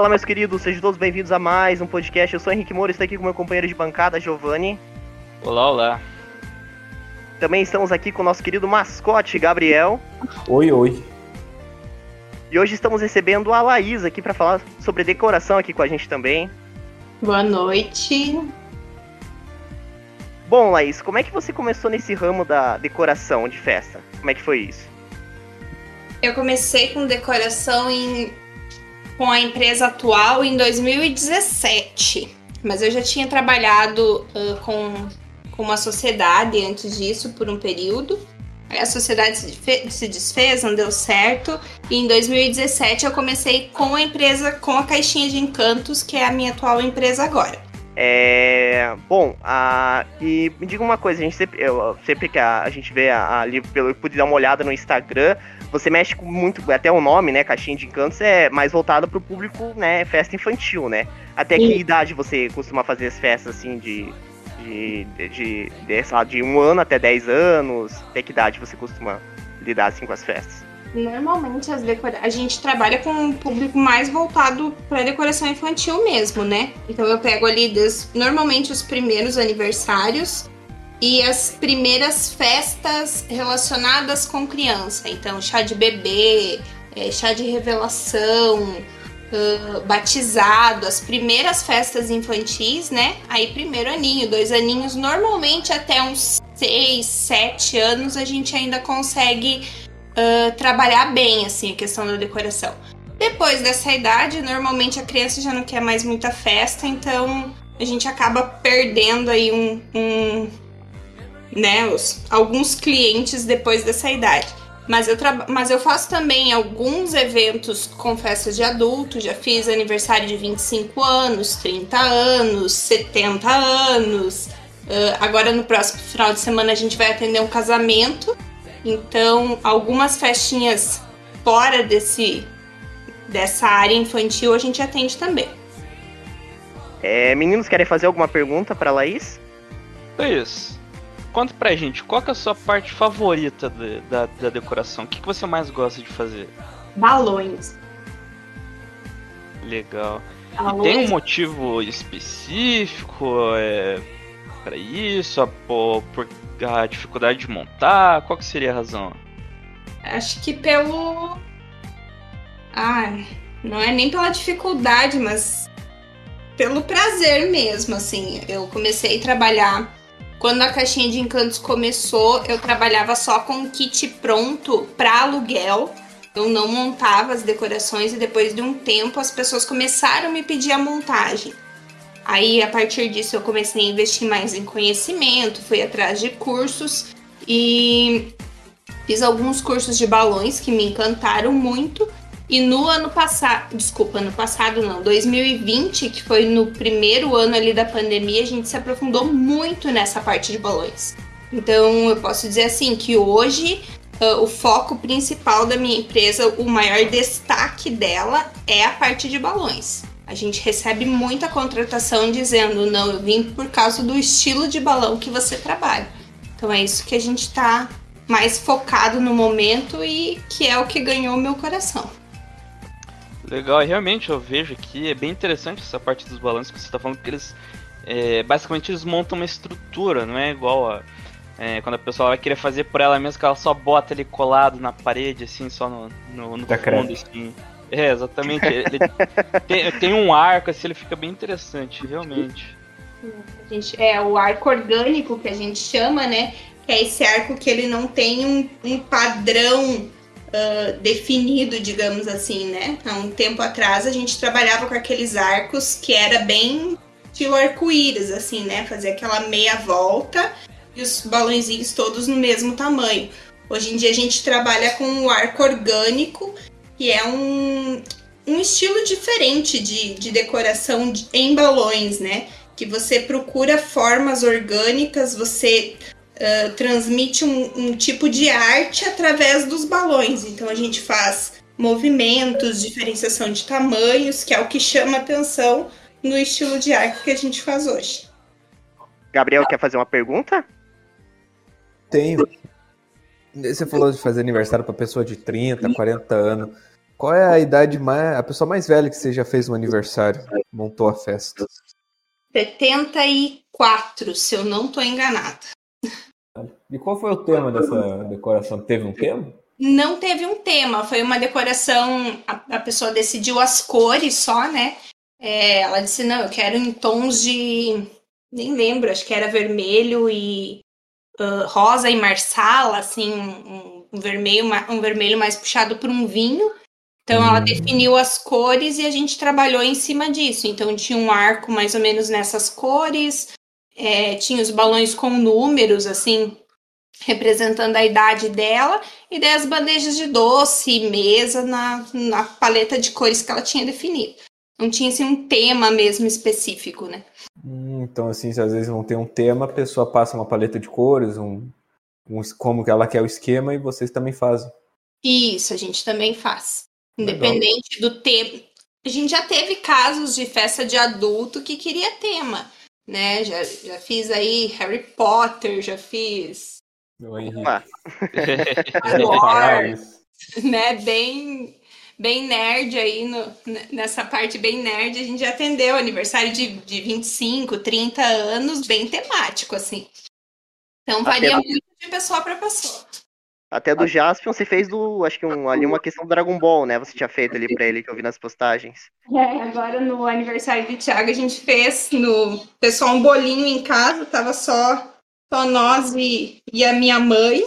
Fala, meus queridos, sejam todos bem-vindos a mais um podcast. Eu sou Henrique Moura, estou aqui com meu companheiro de bancada, Giovanni. Olá, olá. Também estamos aqui com o nosso querido mascote, Gabriel. Oi, oi. E hoje estamos recebendo a Laís aqui para falar sobre decoração aqui com a gente também. Boa noite. Bom, Laís, como é que você começou nesse ramo da decoração de festa? Como é que foi isso? Eu comecei com decoração em, com a empresa atual em 2017, mas eu já tinha trabalhado uh, com, com uma sociedade antes disso por um período. A sociedade se desfez, não deu certo. E em 2017 eu comecei com a empresa, com a Caixinha de Encantos, que é a minha atual empresa agora. É. Bom, a, e me diga uma coisa, a gente sempre, eu, sempre que a, a gente vê ali, pelo eu pude dar uma olhada no Instagram, você mexe com muito, até o nome, né, Caixinha de Encantos, é mais voltado pro público, né, festa infantil, né? Até Sim. que idade você costuma fazer as festas, assim, de de, de, de, de, lá, de um ano até 10 anos? Até que idade você costuma lidar assim com as festas? Normalmente as decora... a gente trabalha com um público mais voltado para decoração infantil mesmo, né? Então eu pego ali des... normalmente os primeiros aniversários e as primeiras festas relacionadas com criança. Então chá de bebê, é, chá de revelação, uh, batizado, as primeiras festas infantis, né? Aí primeiro aninho, dois aninhos, normalmente até uns seis, sete anos a gente ainda consegue uh, trabalhar bem assim a questão da decoração. Depois dessa idade, normalmente a criança já não quer mais muita festa, então a gente acaba perdendo aí um, um né, os, alguns clientes depois dessa idade. Mas eu, mas eu faço também alguns eventos com festas de adulto. Já fiz aniversário de 25 anos, 30 anos, 70 anos. Uh, agora no próximo final de semana a gente vai atender um casamento. Então, algumas festinhas fora desse, dessa área infantil a gente atende também. É, meninos, querem fazer alguma pergunta para Laís? Isso. Conta pra gente, qual é a sua parte favorita de, da, da decoração? O que, que você mais gosta de fazer? Balões. Legal. Balões. E tem um motivo específico é, para isso? Por, por a dificuldade de montar? Qual que seria a razão? Acho que pelo. Ah, não é nem pela dificuldade, mas pelo prazer mesmo, assim. Eu comecei a trabalhar quando a caixinha de encantos começou, eu trabalhava só com kit pronto para aluguel. Eu não montava as decorações e depois de um tempo as pessoas começaram a me pedir a montagem. Aí a partir disso eu comecei a investir mais em conhecimento, fui atrás de cursos e fiz alguns cursos de balões que me encantaram muito e no ano passado, desculpa, ano passado não, 2020, que foi no primeiro ano ali da pandemia, a gente se aprofundou muito nessa parte de balões. Então eu posso dizer assim que hoje uh, o foco principal da minha empresa, o maior destaque dela é a parte de balões. A gente recebe muita contratação dizendo, não, eu vim por causa do estilo de balão que você trabalha. Então é isso que a gente está mais focado no momento e que é o que ganhou meu coração. Legal, realmente eu vejo aqui, é bem interessante essa parte dos balanços que você está falando, porque eles é, basicamente eles montam uma estrutura, não é igual a é, quando a pessoa vai querer fazer por ela mesma, que ela só bota ele colado na parede, assim, só no, no, no fundo, assim. É, exatamente. ele tem, tem, um arco, assim, ele fica bem interessante, realmente. Gente, é o arco orgânico que a gente chama, né? Que é esse arco que ele não tem um, um padrão uh, definido, digamos assim, né? Há um tempo atrás a gente trabalhava com aqueles arcos que era bem estilo arco-íris, assim, né? Fazer aquela meia volta e os balãozinhos todos no mesmo tamanho. Hoje em dia a gente trabalha com o arco orgânico, que é um, um estilo diferente de, de decoração em balões, né? Que você procura formas orgânicas, você uh, transmite um, um tipo de arte através dos balões. Então a gente faz movimentos, diferenciação de tamanhos, que é o que chama atenção no estilo de arte que a gente faz hoje. Gabriel, quer fazer uma pergunta? Tenho. Você falou de fazer aniversário para pessoa de 30, 40 anos. Qual é a idade mais. a pessoa mais velha que você já fez um aniversário? Montou a festa? 74, se eu não tô enganada. E qual foi o tema dessa decoração? Teve um tema? Não teve um tema, foi uma decoração. A, a pessoa decidiu as cores só, né? É, ela disse: não, eu quero em tons de. Nem lembro, acho que era vermelho e uh, rosa e marsala, assim, um, um, vermelho, um vermelho mais puxado por um vinho. Então ela hum. definiu as cores e a gente trabalhou em cima disso. Então tinha um arco mais ou menos nessas cores, é, tinha os balões com números, assim, representando a idade dela, e daí as bandejas de doce e mesa na, na paleta de cores que ela tinha definido. Não tinha assim, um tema mesmo específico, né? Hum, então, assim, se às vezes não tem um tema, a pessoa passa uma paleta de cores, um, um como que ela quer o esquema, e vocês também fazem. Isso, a gente também faz. Independente Legal. do tema. A gente já teve casos de festa de adulto que queria tema, né? Já, já fiz aí Harry Potter, já fiz. Meu Henrique. Wars, né? Bem, bem nerd aí, no, nessa parte bem nerd, a gente já atendeu aniversário de, de 25, 30 anos, bem temático, assim. Então varia muito de pessoa para pessoa. Até do Jaspion você fez do, acho que um, ali uma questão do Dragon Ball, né? Você tinha feito ali pra ele, que eu vi nas postagens. É, agora no aniversário do Thiago a gente fez no pessoal um bolinho em casa, tava só, só nós e, e a minha mãe.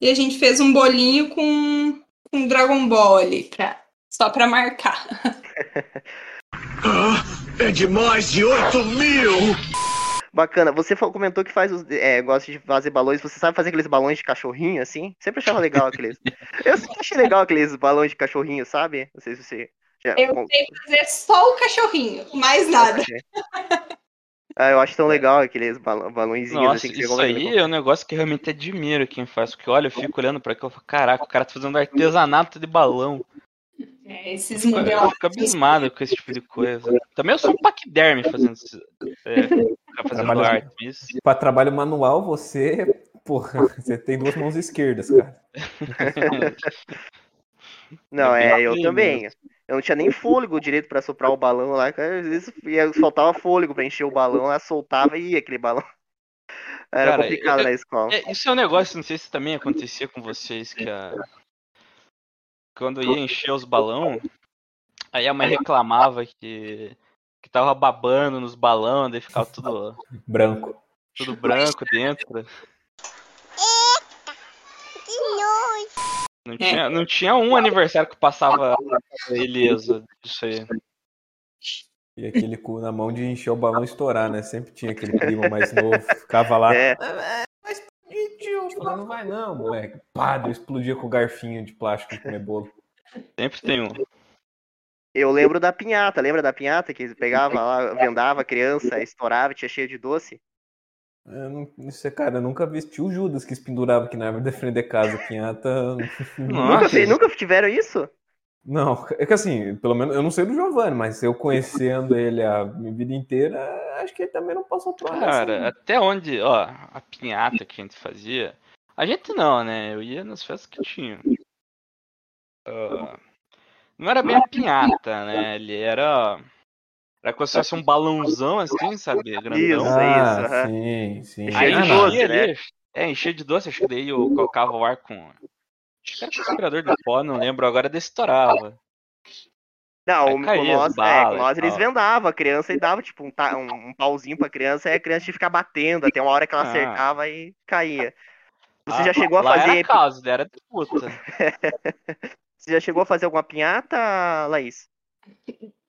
E a gente fez um bolinho com, com Dragon Ball ali, pra, só pra marcar. ah, é de mais de 8 mil! Bacana. Você comentou que faz os, é, gosta de fazer balões. Você sabe fazer aqueles balões de cachorrinho, assim? Sempre achava legal aqueles. Eu sempre achei legal aqueles balões de cachorrinho, sabe? Não sei se você. Já... Eu sei fazer só o cachorrinho, mais nada. Ah, eu acho tão legal aqueles balõezinhos Nossa, assim que Isso aí é um negócio que realmente admiro quem faz. Porque olha, eu fico olhando pra aquilo e falo, caraca, o cara tá fazendo artesanato de balão. É, esses modelos. Eu fico abismado com esse tipo de coisa. Também eu sou um paquiderme fazendo, é, fazendo trabalho, arte. Isso. Para trabalho manual, você. Porra, você tem duas mãos esquerdas, cara. Não, é, eu também. Eu não tinha nem fôlego direito para soprar o balão lá. Às vezes ia, faltava fôlego para encher o balão, lá soltava e ia aquele balão. Era cara, complicado eu, na escola. É, isso é um negócio, não sei se também acontecia com vocês, que a, quando ia encher os balão, aí a mãe reclamava que, que tava babando nos balões, daí ficava tudo branco. Tudo branco dentro. Eita! Que nojo! Não tinha, não tinha um aniversário que passava ileso disso aí. E aquele cu na mão de encher o balão e estourar, né? Sempre tinha aquele primo mais novo, ficava lá. É. Falando, não vai não, moleque. Pá, eu explodia com o garfinho de plástico de comer bolo. Sempre tem um. Eu lembro da pinhata, lembra da pinhata que pegava lá, vendava a criança, estourava, tinha cheio de doce? Eu não, isso é, cara, eu nunca vi o Judas que se pendurava aqui na árvore defender casa, pinhata. nunca, nunca tiveram isso? Não, é que assim, pelo menos eu não sei do Giovanni, mas eu conhecendo ele a minha vida inteira, acho que ele também não passou por Cara, assim. até onde, ó, a pinhata que a gente fazia, a gente não, né? Eu ia nas festas que tinha. Uh, não era bem a pinhata, né? Ele era. Era como se fosse um balãozão assim, sabe? Grandão. Isso, ah, isso. Sim, sim. Aí enchia de doce, né? É, enchia de doce, acho que daí eu colocava o ar com Acho que era respirador de pó, não lembro agora desse estourava. Não, com nós, é, eles vendavam a criança e dava tipo um, um, um pauzinho pra criança e a criança tinha que ficar batendo até uma hora que ela ah. acertava e caía. Você ah, já chegou a fazer. Era caso, era de puta. Você já chegou a fazer alguma pinhata, Laís?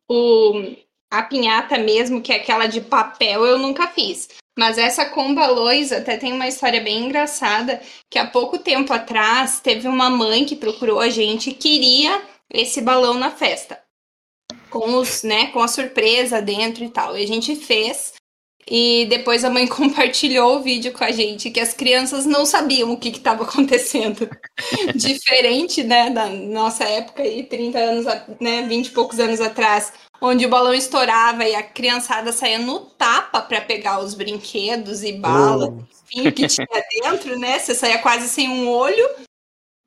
O, a pinhata mesmo, que é aquela de papel, eu nunca fiz. Mas essa com balões até tem uma história bem engraçada, que há pouco tempo atrás teve uma mãe que procurou a gente e queria esse balão na festa. Com os, né, com a surpresa dentro e tal. E a gente fez. E depois a mãe compartilhou o vídeo com a gente, que as crianças não sabiam o que estava acontecendo. Diferente, né, da nossa época aí, 30 anos, né, 20 e poucos anos atrás, onde o balão estourava e a criançada saía no tapa para pegar os brinquedos e balas, oh. que tinha dentro, né? Você saía quase sem um olho.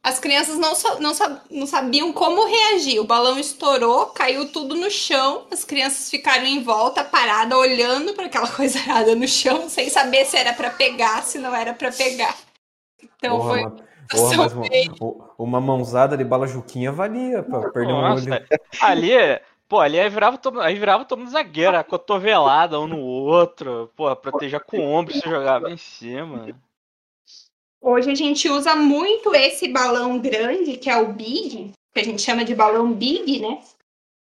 As crianças não, não, não sabiam como reagir. O balão estourou, caiu tudo no chão. As crianças ficaram em volta, parada, olhando para aquela coisa errada no chão, sem saber se era para pegar, se não era para pegar. Então porra, foi. Uma, porra, mas uma, uma, mãozada de bala juquinha valia para perder um olho. Ali, pô, ali aí virava todo, aí virava todo mundo zagueiro, a cotovelada um no outro, pô, proteger com o ombro se jogava em cima. Hoje a gente usa muito esse balão grande, que é o Big, que a gente chama de balão Big, né?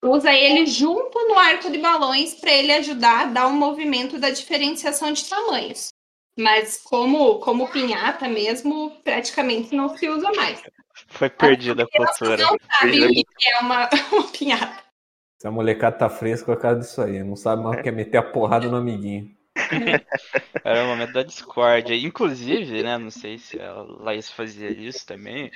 Usa ele junto no arco de balões para ele ajudar a dar um movimento da diferenciação de tamanhos. Mas como, como pinhata mesmo, praticamente não se usa mais. Foi perdida a cultura. Não sabe o que é uma, uma pinhata. Essa molecada tá fresca com a cara disso aí. Não sabe mais o que é meter a porrada no amiguinho. Era o momento da discórdia. Inclusive, né? Não sei se a Laís fazia isso também.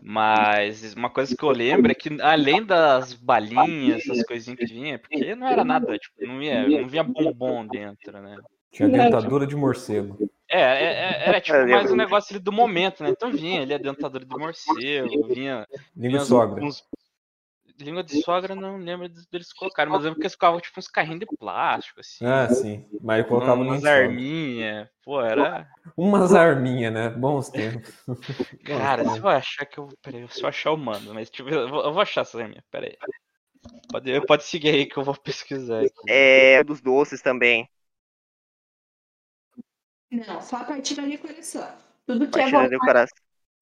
Mas uma coisa que eu lembro é que além das balinhas, essas coisinhas que vinha, porque não era nada, tipo, não, ia, não vinha bombom dentro, né? Tinha dentadura de morcego. É, é, é era tipo mais um negócio ali do momento, né? Então vinha ali a dentadura de morcego, vinha. Língua sogra. Uns, língua de sogra não lembro deles colocarem, mas lembro que eles colocavam tipo uns carrinhos de plástico, assim. Ah, sim. Mas colocavam umas arminhas. Pô, era. Umas arminhas, né? Bons tempos. Cara, se eu achar que eu. Peraí, se eu achar eu mando, mas tipo, eu vou, eu vou achar essa arminha, peraí. Pode, pode seguir aí que eu vou pesquisar aqui. É, dos doces também. Não, só a partir da decoração. Tudo que é voltado...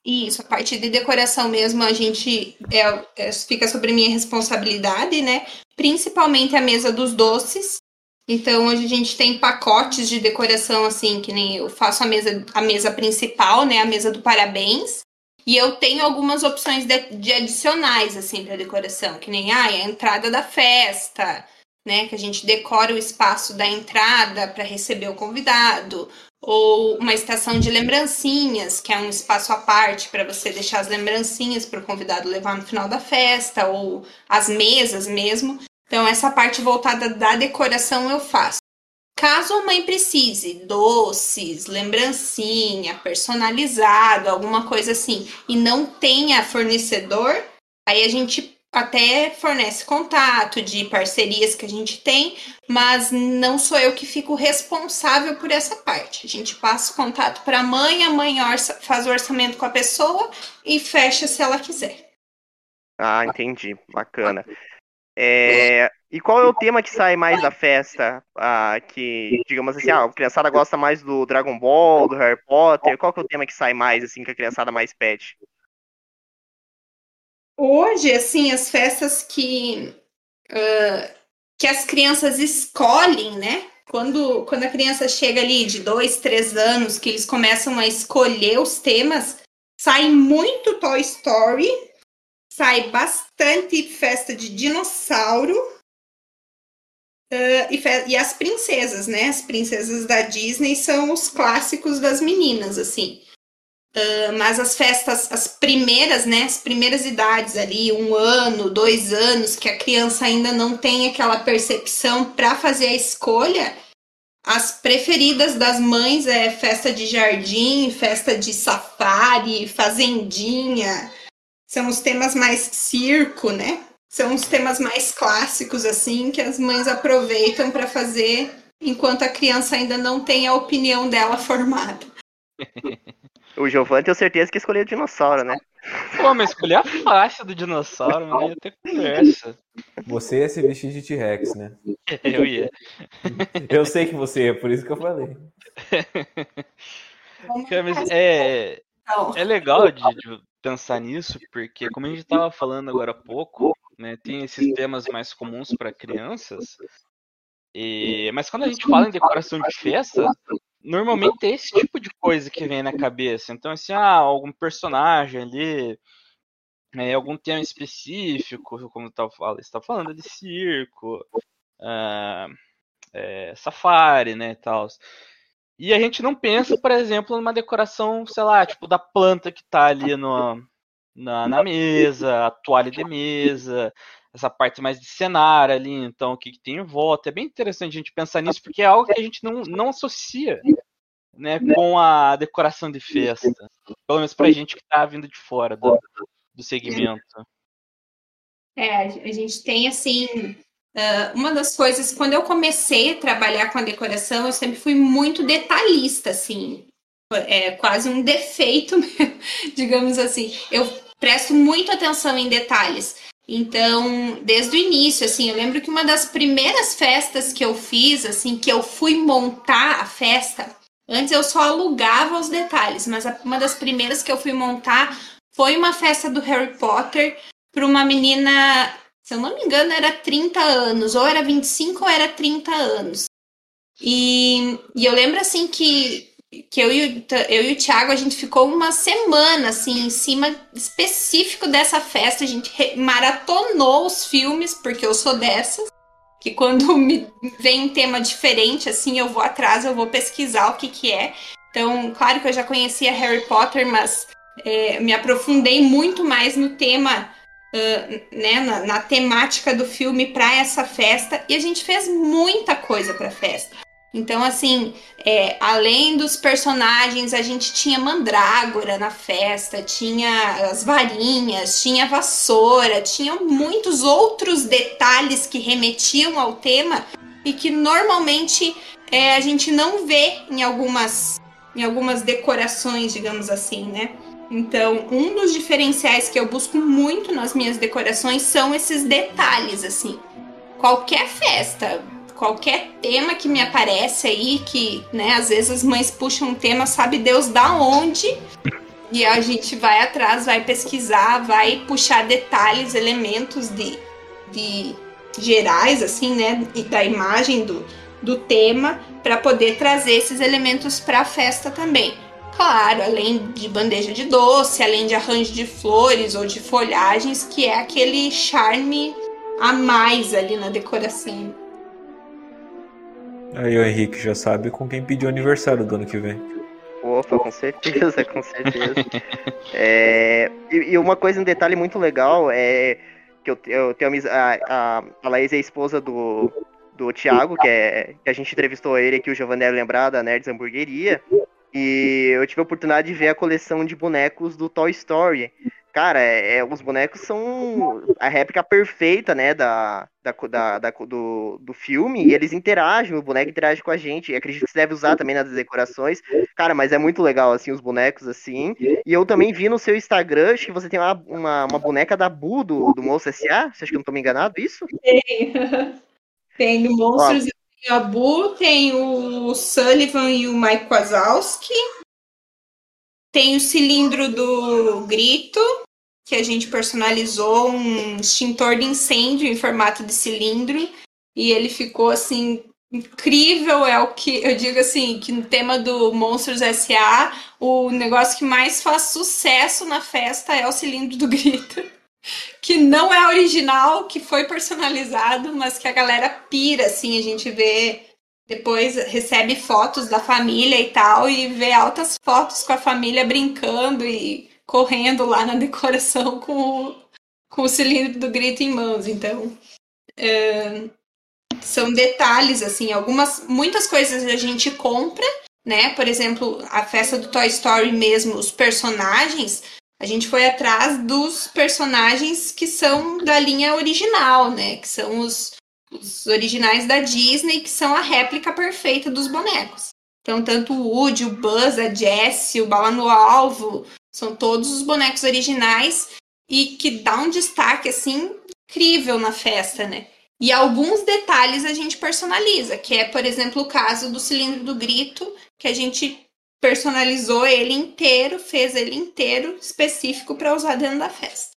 Isso, a parte de decoração mesmo, a gente é, é, fica sobre minha responsabilidade, né? Principalmente a mesa dos doces. Então, hoje a gente tem pacotes de decoração, assim, que nem eu faço a mesa, a mesa principal, né? A mesa do parabéns. E eu tenho algumas opções de, de adicionais, assim, para decoração, que nem ah, a entrada da festa, né? Que a gente decora o espaço da entrada para receber o convidado ou uma estação de lembrancinhas, que é um espaço à parte para você deixar as lembrancinhas para o convidado levar no final da festa, ou as mesas mesmo. Então, essa parte voltada da decoração eu faço. Caso a mãe precise, doces, lembrancinha, personalizado, alguma coisa assim, e não tenha fornecedor, aí a gente até fornece contato de parcerias que a gente tem, mas não sou eu que fico responsável por essa parte. A gente passa o contato para a mãe, a mãe orça, faz o orçamento com a pessoa e fecha se ela quiser. Ah, entendi. Bacana. É, e qual é o tema que sai mais da festa? Ah, que, digamos assim, ah, a criançada gosta mais do Dragon Ball, do Harry Potter. Qual é o tema que sai mais, assim, que a criançada mais pede? Hoje, assim, as festas que, uh, que as crianças escolhem, né? Quando, quando a criança chega ali de dois, três anos, que eles começam a escolher os temas, sai muito Toy Story, sai bastante festa de dinossauro uh, e, e, as princesas, né? As princesas da Disney são os clássicos das meninas, assim. Uh, mas as festas, as primeiras, né, as primeiras idades ali, um ano, dois anos, que a criança ainda não tem aquela percepção para fazer a escolha, as preferidas das mães é festa de jardim, festa de safari, fazendinha. São os temas mais circo, né? São os temas mais clássicos assim que as mães aproveitam para fazer enquanto a criança ainda não tem a opinião dela formada. O Giovanni tenho certeza que escolheu o dinossauro, né? Pô, mas escolher a faixa do dinossauro, não ia ter conversa. Você ia se vestir de T-Rex, né? Eu ia. Eu sei que você ia, por isso que eu falei. mas é, é legal de, de, pensar nisso, porque como a gente estava falando agora há pouco, né, tem esses temas mais comuns para crianças, e, mas quando a gente fala em decoração de festa, normalmente é esse tipo de coisa que vem na cabeça. Então, assim, ah, algum personagem ali, é, algum tema específico, como tá, você está falando de circo, ah, é, safari, né, tal. E a gente não pensa, por exemplo, numa decoração, sei lá, tipo da planta que tá ali no, na, na mesa, a toalha de mesa, essa parte mais de cenário ali, então o que, que tem em volta. É bem interessante a gente pensar nisso, porque é algo que a gente não, não associa né, com a decoração de festa. Pelo menos pra gente que tá vindo de fora do, do segmento. É, a gente tem assim. Uh, uma das coisas, quando eu comecei a trabalhar com a decoração, eu sempre fui muito detalhista, assim. É quase um defeito, digamos assim. Eu presto muito atenção em detalhes. Então, desde o início, assim, eu lembro que uma das primeiras festas que eu fiz, assim, que eu fui montar a festa, antes eu só alugava os detalhes, mas uma das primeiras que eu fui montar foi uma festa do Harry Potter para uma menina, se eu não me engano, era 30 anos, ou era 25 ou era 30 anos. E, e eu lembro assim que que eu e, o, eu e o Thiago, a gente ficou uma semana, assim, em cima específico dessa festa. A gente maratonou os filmes, porque eu sou dessas. Que quando me vem um tema diferente, assim, eu vou atrás, eu vou pesquisar o que que é. Então, claro que eu já conhecia Harry Potter, mas é, me aprofundei muito mais no tema, uh, né, na, na temática do filme para essa festa. E a gente fez muita coisa para festa. Então, assim, é, além dos personagens, a gente tinha mandrágora na festa, tinha as varinhas, tinha vassoura, tinha muitos outros detalhes que remetiam ao tema e que normalmente é, a gente não vê em algumas, em algumas decorações, digamos assim, né? Então, um dos diferenciais que eu busco muito nas minhas decorações são esses detalhes, assim. Qualquer festa, qualquer tema que me aparece aí, que, né, às vezes as mães puxam um tema, sabe Deus da onde, e a gente vai atrás, vai pesquisar, vai puxar detalhes, elementos de, de gerais, assim, né, da imagem do, do tema, para poder trazer esses elementos para a festa também. Claro, além de bandeja de doce, além de arranjo de flores ou de folhagens, que é aquele charme a mais ali na decoração. Aí o Henrique já sabe com quem pediu aniversário do ano que vem. Opa, com certeza, com certeza. é, e, e, uma coisa, um detalhe muito legal é que eu, eu tenho a, a, a Laís é a esposa do, do Thiago, que, é, que a gente entrevistou ele aqui, o Giovanelli lembrar da Nerds Hamburgueria. E eu tive a oportunidade de ver a coleção de bonecos do Toy Story. Cara, é, é, os bonecos são a réplica perfeita, né, da, da, da, da, do, do filme, e eles interagem, o boneco interage com a gente, e acredito que você deve usar também nas decorações. Cara, mas é muito legal, assim, os bonecos, assim. E eu também vi no seu Instagram, acho que você tem uma, uma, uma boneca da Bu, do, do Monstro S.A., você acha que eu não tô me enganado, isso? Tem. tem no Monstros, tem a Bu, tem o Sullivan e o Mike Wazowski, tem o cilindro do Grito, que a gente personalizou um extintor de incêndio em formato de cilindro e ele ficou assim incrível é o que eu digo assim que no tema do Monstros S.A. o negócio que mais faz sucesso na festa é o cilindro do grito que não é original que foi personalizado mas que a galera pira assim a gente vê depois recebe fotos da família e tal e vê altas fotos com a família brincando e correndo lá na decoração com o, com o cilindro do grito em mãos. Então, é, são detalhes, assim, algumas, muitas coisas a gente compra, né? Por exemplo, a festa do Toy Story mesmo, os personagens, a gente foi atrás dos personagens que são da linha original, né? Que são os, os originais da Disney, que são a réplica perfeita dos bonecos. Então, tanto o Woody, o Buzz, a Jessie, o Bala no Alvo, são todos os bonecos originais e que dá um destaque assim incrível na festa, né? E alguns detalhes a gente personaliza, que é, por exemplo, o caso do cilindro do grito, que a gente personalizou ele inteiro, fez ele inteiro específico para usar dentro da festa.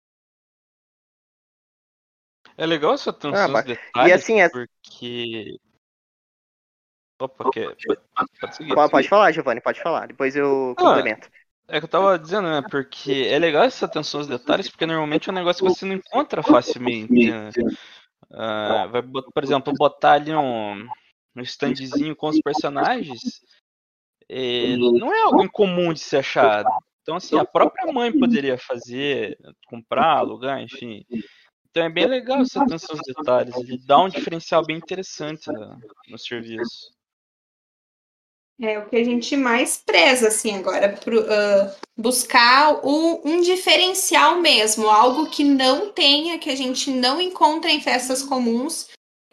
É legal essa atenção ah, detalhes, e assim, é... porque... Opa, que... pode, seguir, pode, pode falar, Giovanni, pode falar. Depois eu ah, complemento. É que eu tava dizendo, né? Porque é legal essa atenção aos detalhes, porque normalmente é um negócio que você não encontra facilmente. Né? Uh, vai, por exemplo, botar ali um, um standzinho com os personagens. É, não é algo incomum de ser achado. Então, assim, a própria mãe poderia fazer, comprar, alugar, enfim. Então é bem legal essa atenção aos detalhes. Ele dá um diferencial bem interessante no, no serviço. É o que a gente mais preza, assim, agora, pro, uh, buscar o, um diferencial mesmo, algo que não tenha, que a gente não encontra em festas comuns.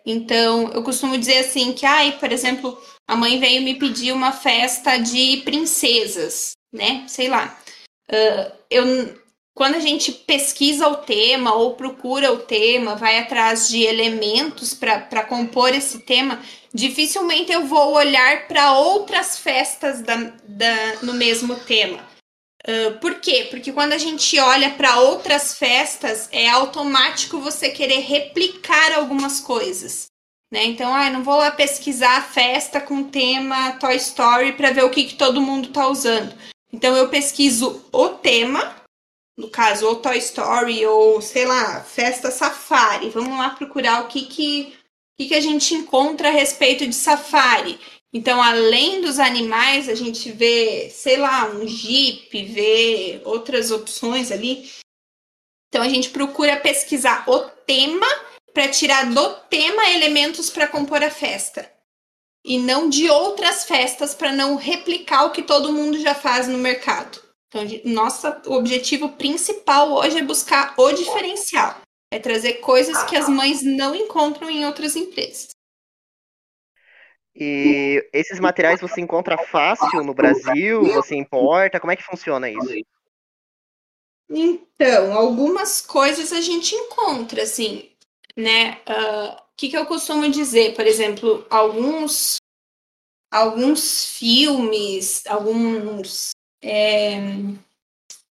Então, eu costumo dizer assim que, ai, por exemplo, a mãe veio me pedir uma festa de princesas, né? Sei lá. Uh, eu, quando a gente pesquisa o tema ou procura o tema, vai atrás de elementos para compor esse tema, dificilmente eu vou olhar para outras festas da, da, no mesmo tema. Uh, por quê? Porque quando a gente olha para outras festas, é automático você querer replicar algumas coisas. Né? Então, ah, não vou lá pesquisar a festa com tema Toy Story para ver o que, que todo mundo está usando. Então, eu pesquiso o tema, no caso, ou Toy Story, ou sei lá, festa safari. Vamos lá procurar o que, que, que, que a gente encontra a respeito de safari. Então, além dos animais, a gente vê, sei lá, um jeep, vê outras opções ali. Então, a gente procura pesquisar o tema para tirar do tema elementos para compor a festa. E não de outras festas para não replicar o que todo mundo já faz no mercado. Então, nosso objetivo principal hoje é buscar o diferencial. É trazer coisas que as mães não encontram em outras empresas. E esses materiais você encontra fácil no Brasil? Você importa? Como é que funciona isso? Então, algumas coisas a gente encontra, assim, né? O uh, que, que eu costumo dizer? Por exemplo, alguns, alguns filmes, alguns é,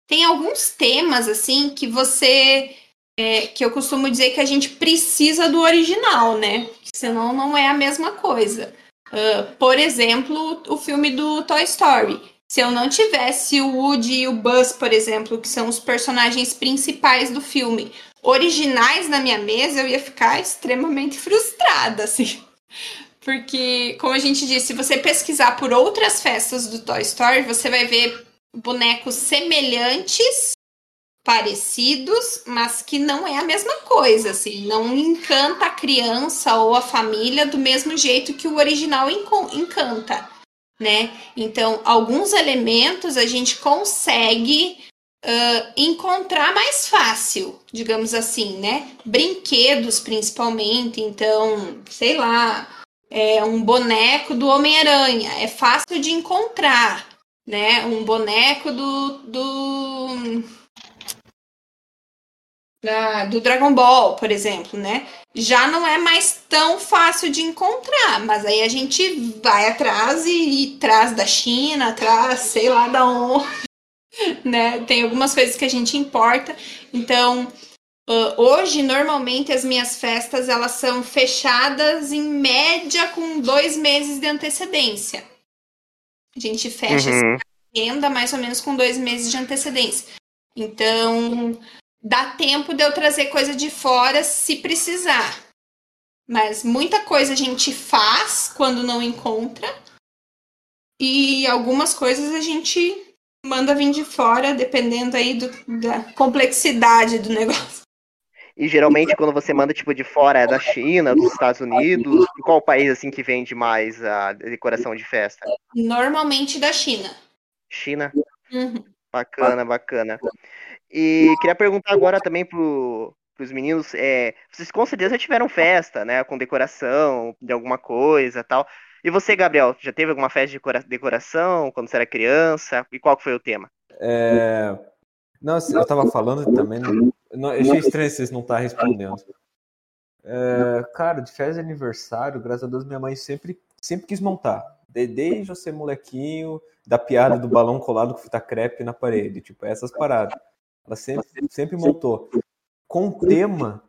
tem alguns temas assim que você é, que eu costumo dizer que a gente precisa do original, né? Senão não é a mesma coisa. Uh, por exemplo, o filme do Toy Story. Se eu não tivesse o Woody e o Buzz, por exemplo, que são os personagens principais do filme, originais na minha mesa, eu ia ficar extremamente frustrada, assim. Porque, como a gente disse, se você pesquisar por outras festas do Toy Story, você vai ver bonecos semelhantes, parecidos, mas que não é a mesma coisa, assim, não encanta a criança ou a família do mesmo jeito que o original encanta, né? Então, alguns elementos a gente consegue uh, encontrar mais fácil, digamos assim, né? Brinquedos, principalmente, então, sei lá, é um boneco do Homem-Aranha. É fácil de encontrar, né? Um boneco do. do da, do Dragon Ball, por exemplo, né? Já não é mais tão fácil de encontrar, mas aí a gente vai atrás e, e traz da China, traz sei lá da onde, né? Tem algumas coisas que a gente importa. Então, Uh, hoje, normalmente, as minhas festas elas são fechadas em média com dois meses de antecedência. A gente fecha uhum. a agenda mais ou menos com dois meses de antecedência. Então, dá tempo de eu trazer coisa de fora se precisar. Mas muita coisa a gente faz quando não encontra. E algumas coisas a gente manda vir de fora, dependendo aí do, da complexidade do negócio. E geralmente quando você manda tipo de fora é da China, dos Estados Unidos, qual país assim que vende mais a decoração de festa? Normalmente da China. China? Uhum. Bacana, bacana. E queria perguntar agora também pro, pros meninos, é, vocês com certeza tiveram festa, né, com decoração de alguma coisa tal. E você, Gabriel, já teve alguma festa de decoração quando você era criança? E qual foi o tema? É... Não, eu tava falando também, não, achei estranho vocês não estar tá respondendo. É, cara, de festa de aniversário, graças a Deus, minha mãe sempre, sempre quis montar. Desde eu ser molequinho, da piada do balão colado com fita crepe na parede, tipo, essas paradas. Ela sempre, sempre montou. Com tema,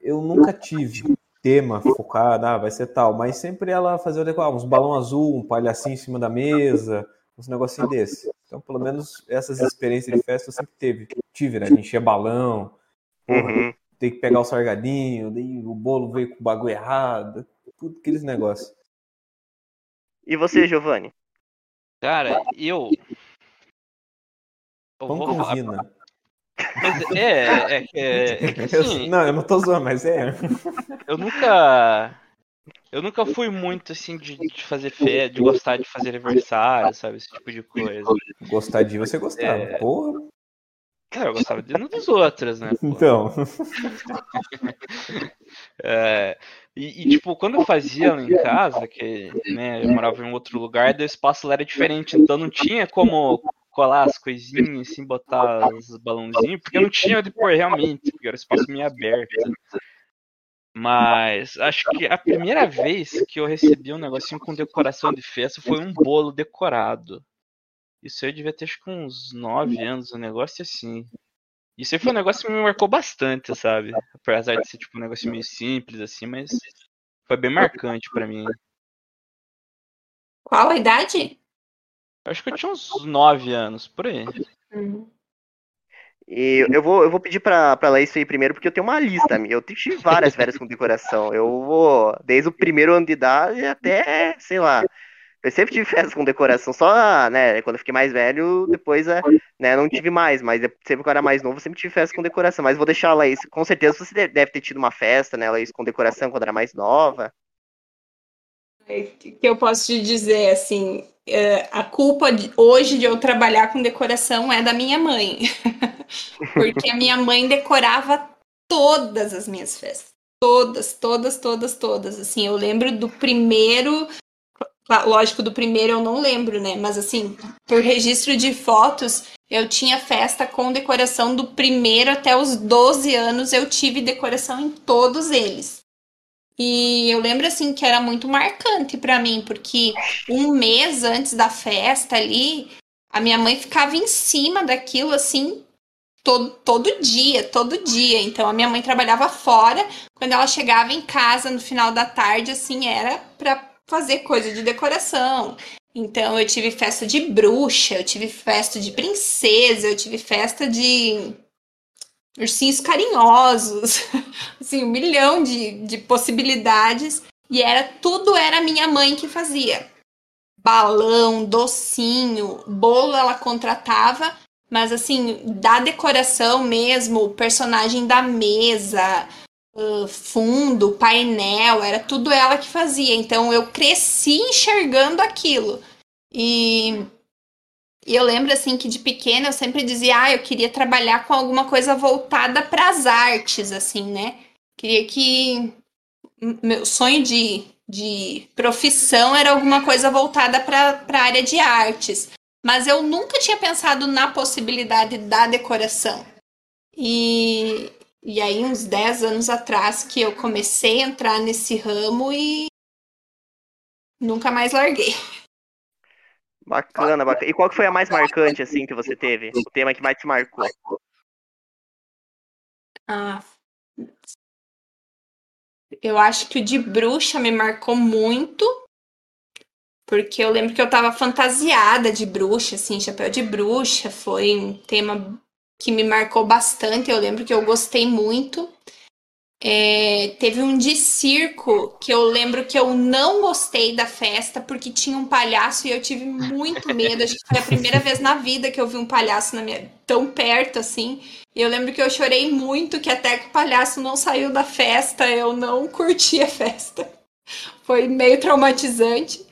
eu nunca tive tema focado, ah, vai ser tal, mas sempre ela fazia ah, uns balão azul, um palhacinho em cima da mesa, uns negocinhos desse. Então, pelo menos essas experiências de festa eu sempre teve. Tive, né? De encher balão, porra, uhum. ter que pegar o sargadinho, o bolo veio com o bagulho errado, tudo aqueles negócios. E você, Giovanni? Cara, eu. eu Pão com usina. Mas é, é, é, é, é assim, Não, eu não tô zoando, mas é. Eu nunca Eu nunca fui muito assim de, de fazer fé, de gostar de fazer aniversário, sabe? Esse tipo de coisa. Gostar de você gostava. É. Porra. Cara, eu gostava de um dos outros, né? pô? Então. É, e, e, tipo, quando eu fazia lá em casa, que né, eu morava em outro lugar, daí o espaço lá era diferente, então não tinha como colar as coisinhas, assim, botar os balãozinhos, porque não tinha onde pôr realmente, porque era espaço meio aberto. Mas acho que a primeira vez que eu recebi um negocinho com decoração de festa foi um bolo decorado. Isso aí eu devia ter acho que uns 9 anos, um negócio assim. Isso aí foi um negócio que me marcou bastante, sabe? Apesar de ser tipo um negócio meio simples assim, mas foi bem marcante pra mim. Qual a idade? Acho que eu tinha uns 9 anos, por aí. E eu vou, eu vou pedir pra, pra isso aí primeiro, porque eu tenho uma lista. Eu tive várias férias com decoração. Eu vou, desde o primeiro ano de idade até, sei lá. Eu sempre tive festas com decoração, só, né, quando eu fiquei mais velho, depois, é, né, não tive mais, mas sempre que eu era mais novo, sempre tive festa com decoração. Mas vou deixar a Laís, com certeza você de- deve ter tido uma festa, né, Laís, com decoração quando era mais nova. Que eu posso te dizer assim, é, a culpa de- hoje de eu trabalhar com decoração é da minha mãe. Porque a minha mãe decorava todas as minhas festas. Todas, todas, todas, todas. Assim, eu lembro do primeiro. Lógico, do primeiro eu não lembro, né? Mas assim, por registro de fotos, eu tinha festa com decoração do primeiro até os 12 anos, eu tive decoração em todos eles. E eu lembro assim que era muito marcante pra mim, porque um mês antes da festa ali, a minha mãe ficava em cima daquilo assim todo, todo dia, todo dia. Então a minha mãe trabalhava fora, quando ela chegava em casa no final da tarde, assim, era pra fazer coisa de decoração. Então eu tive festa de bruxa, eu tive festa de princesa, eu tive festa de ursinhos carinhosos, assim, um milhão de, de possibilidades. E era tudo era minha mãe que fazia. Balão, docinho, bolo ela contratava, mas assim, da decoração mesmo, personagem da mesa, ah, fundo, painel, era tudo ela que fazia. Então eu cresci enxergando aquilo. E e eu lembro assim que de pequena eu sempre dizia, ah, eu queria trabalhar com alguma coisa voltada para as artes, assim, né? Queria que meu sonho de, de profissão era alguma coisa voltada para a área de artes. Mas eu nunca tinha pensado na possibilidade da decoração. E, e aí, uns 10 anos atrás, que eu comecei a entrar nesse ramo e nunca mais larguei. Bacana, bacana. E qual que foi a mais marcante, assim, que você teve? O tema que mais te marcou? Ah, eu acho que o de bruxa me marcou muito, porque eu lembro que eu tava fantasiada de bruxa, assim, chapéu de bruxa, foi um tema que me marcou bastante, eu lembro que eu gostei muito. É, teve um de circo que eu lembro que eu não gostei da festa porque tinha um palhaço e eu tive muito medo. Acho que foi a primeira vez na vida que eu vi um palhaço na minha, tão perto assim. E eu lembro que eu chorei muito, que até que o palhaço não saiu da festa, eu não curti a festa. Foi meio traumatizante.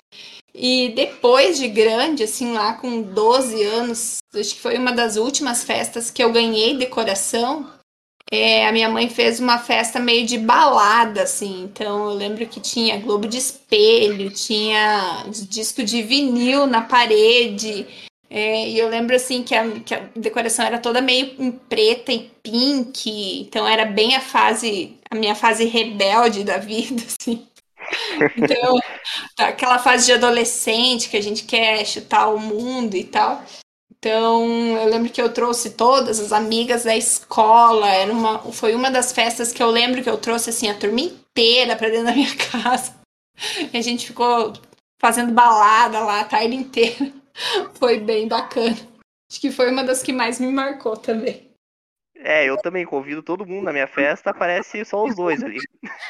E depois de grande, assim, lá com 12 anos, acho que foi uma das últimas festas que eu ganhei decoração. É, a minha mãe fez uma festa meio de balada, assim. Então eu lembro que tinha globo de espelho, tinha disco de vinil na parede. É, e eu lembro assim que a, que a decoração era toda meio em preta e pink. Então era bem a fase, a minha fase rebelde da vida, assim. Então, tá, aquela fase de adolescente que a gente quer chutar o mundo e tal. Então, eu lembro que eu trouxe todas as amigas da escola. Era uma, foi uma das festas que eu lembro que eu trouxe assim a turma inteira para dentro da minha casa. E a gente ficou fazendo balada lá a tarde inteira. Foi bem bacana. Acho que foi uma das que mais me marcou também. É, eu também convido todo mundo na minha festa, aparece só os dois ali.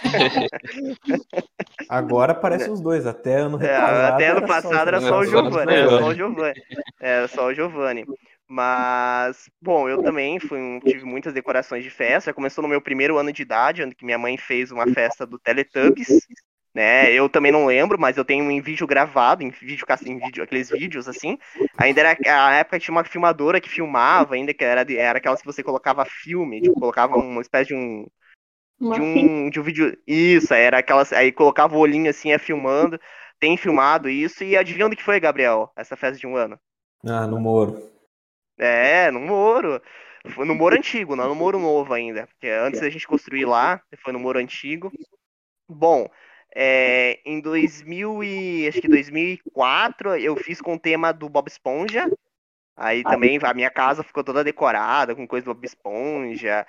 Agora aparecem os dois, até ano É, até ano era só passado era só o. Giovanni, era só o Giovanni. Era só o Giovanni. Mas, bom, eu também fui, tive muitas decorações de festa. Começou no meu primeiro ano de idade, onde que minha mãe fez uma festa do Teletubbies, né? Eu também não lembro, mas eu tenho em vídeo gravado, em vídeo, em vídeo aqueles vídeos assim. Ainda era a época tinha uma filmadora que filmava, ainda que era, era aquelas que você colocava filme, tipo, colocava uma espécie de um de um, de um vídeo. Isso, era aquelas. Aí colocava o olhinho assim, ia filmando. Tem filmado isso. E adivinha onde que foi, Gabriel? Essa festa de um ano? Ah, no Moro. É, no Moro. Foi no Moro antigo, não no Moro novo ainda. Porque antes da gente construir lá, foi no Moro antigo. Bom, é, em 2000 e acho que 2004 eu fiz com o tema do Bob Esponja. Aí também a minha casa ficou toda decorada com coisa do Bob Esponja.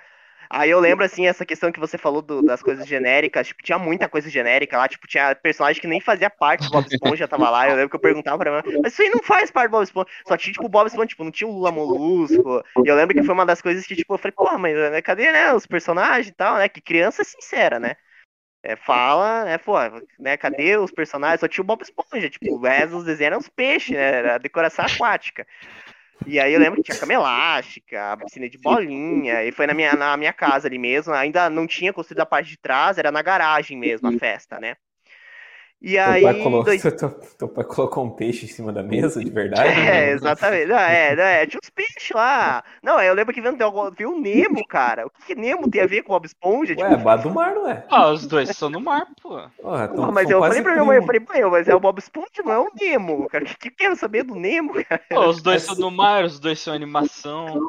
Aí eu lembro, assim, essa questão que você falou do, das coisas genéricas, tipo, tinha muita coisa genérica lá, tipo, tinha personagem que nem fazia parte do Bob Esponja, tava lá, eu lembro que eu perguntava pra mim, mas isso aí não faz parte do Bob Esponja, só tinha, tipo, o Bob Esponja, tipo, não tinha o Lula Molusco, e eu lembro que foi uma das coisas que, tipo, eu falei, porra, mas né, cadê, né, os personagens e tal, né, que criança é sincera, né, é, fala, é, pô, né, cadê os personagens, só tinha o Bob Esponja, tipo, o resto dos desenhos eram os peixes, né, era a decoração aquática. E aí eu lembro que tinha cama elástica, piscina de bolinha, e foi na minha, na minha casa ali mesmo. Ainda não tinha construído a parte de trás, era na garagem mesmo a festa, né? E teu aí. Pai colocou, dois... teu, teu, pai colocou um peixe em cima da mesa, de verdade? É, exatamente. Não, é, não, é, tinha uns peixes lá. Não, eu lembro que viu, viu o Nemo, cara. O que, que Nemo tem a ver com o Bob Esponja? Ué, tipo... é do mar, não é? Ah, os dois são do mar, pô. Porra, tão, mas eu falei pra minha mãe, eu falei, pai, mas é o Bob Esponja, não é o Nemo, cara. O que, que quero saber do Nemo, cara? Pô, os dois são do mar, os dois são animação.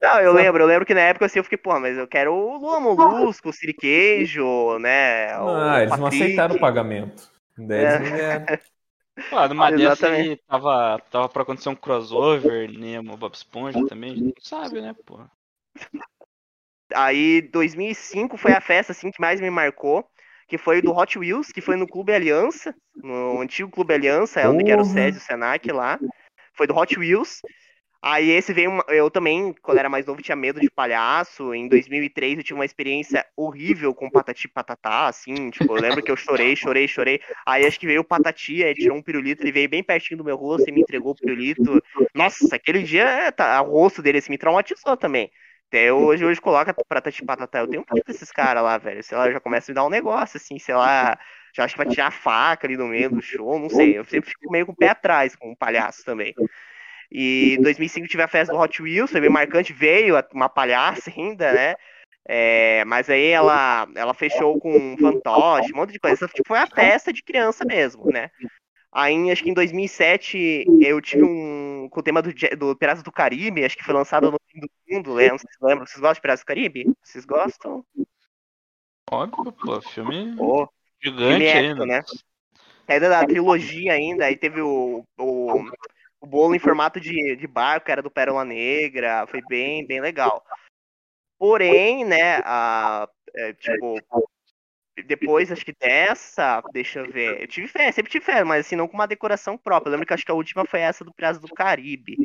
Não, eu lembro, eu lembro que na época assim eu fiquei, pô, mas eu quero o Lula Molusco, o Siriqueijo, né? Ah, eles Patrick. não aceitaram o pagamento. 10 é. Pô, numa dessa aí tava, tava pra acontecer um crossover, Nemo, Bob Esponja também, a gente não sabe, né, pô. Aí 2005 foi a festa assim que mais me marcou, que foi do Hot Wheels, que foi no Clube Aliança, no antigo Clube Aliança, é onde era o Césio Senac lá. Foi do Hot Wheels. Aí esse veio, uma, eu também, quando era mais novo, tinha medo de palhaço. Em 2003 eu tive uma experiência horrível com Patati Patatá, assim, tipo, eu lembro que eu chorei, chorei, chorei. Aí acho que veio o Patati, aí tirou um pirulito, ele veio bem pertinho do meu rosto e me entregou o pirulito. Nossa, aquele dia, tá, o rosto dele assim, me traumatizou também. Até hoje, hoje coloca Patati Patatá, eu tenho um com esses caras lá, velho, sei lá, já começa a me dar um negócio, assim, sei lá, já acho que vai tirar a faca ali no meio do show, não sei, eu sempre fico meio com o pé atrás com o palhaço também. E em 2005 tive a festa do Hot Wheels, foi bem marcante, veio uma palhaça ainda, né? É, mas aí ela, ela fechou com um fantoche, um monte de coisa. Tipo, foi a festa de criança mesmo, né? Aí, acho que em 2007, eu tive um. com o tema do, do Piratas do Caribe, acho que foi lançado no fim do mundo, né? Não sei se lembram. Vocês gostam de Piratas do Caribe? Vocês gostam? Óbvio, pô, filme oh, gigante filme épico, né? É da trilogia ainda, aí teve o, o o bolo em formato de, de barco era do Pérola Negra, foi bem, bem legal. Porém, né, a, é, tipo, depois, acho que dessa, deixa eu ver, eu tive fé, sempre tive fé, mas assim, não com uma decoração própria. Eu lembro que acho que a última foi essa do Piratas do Caribe.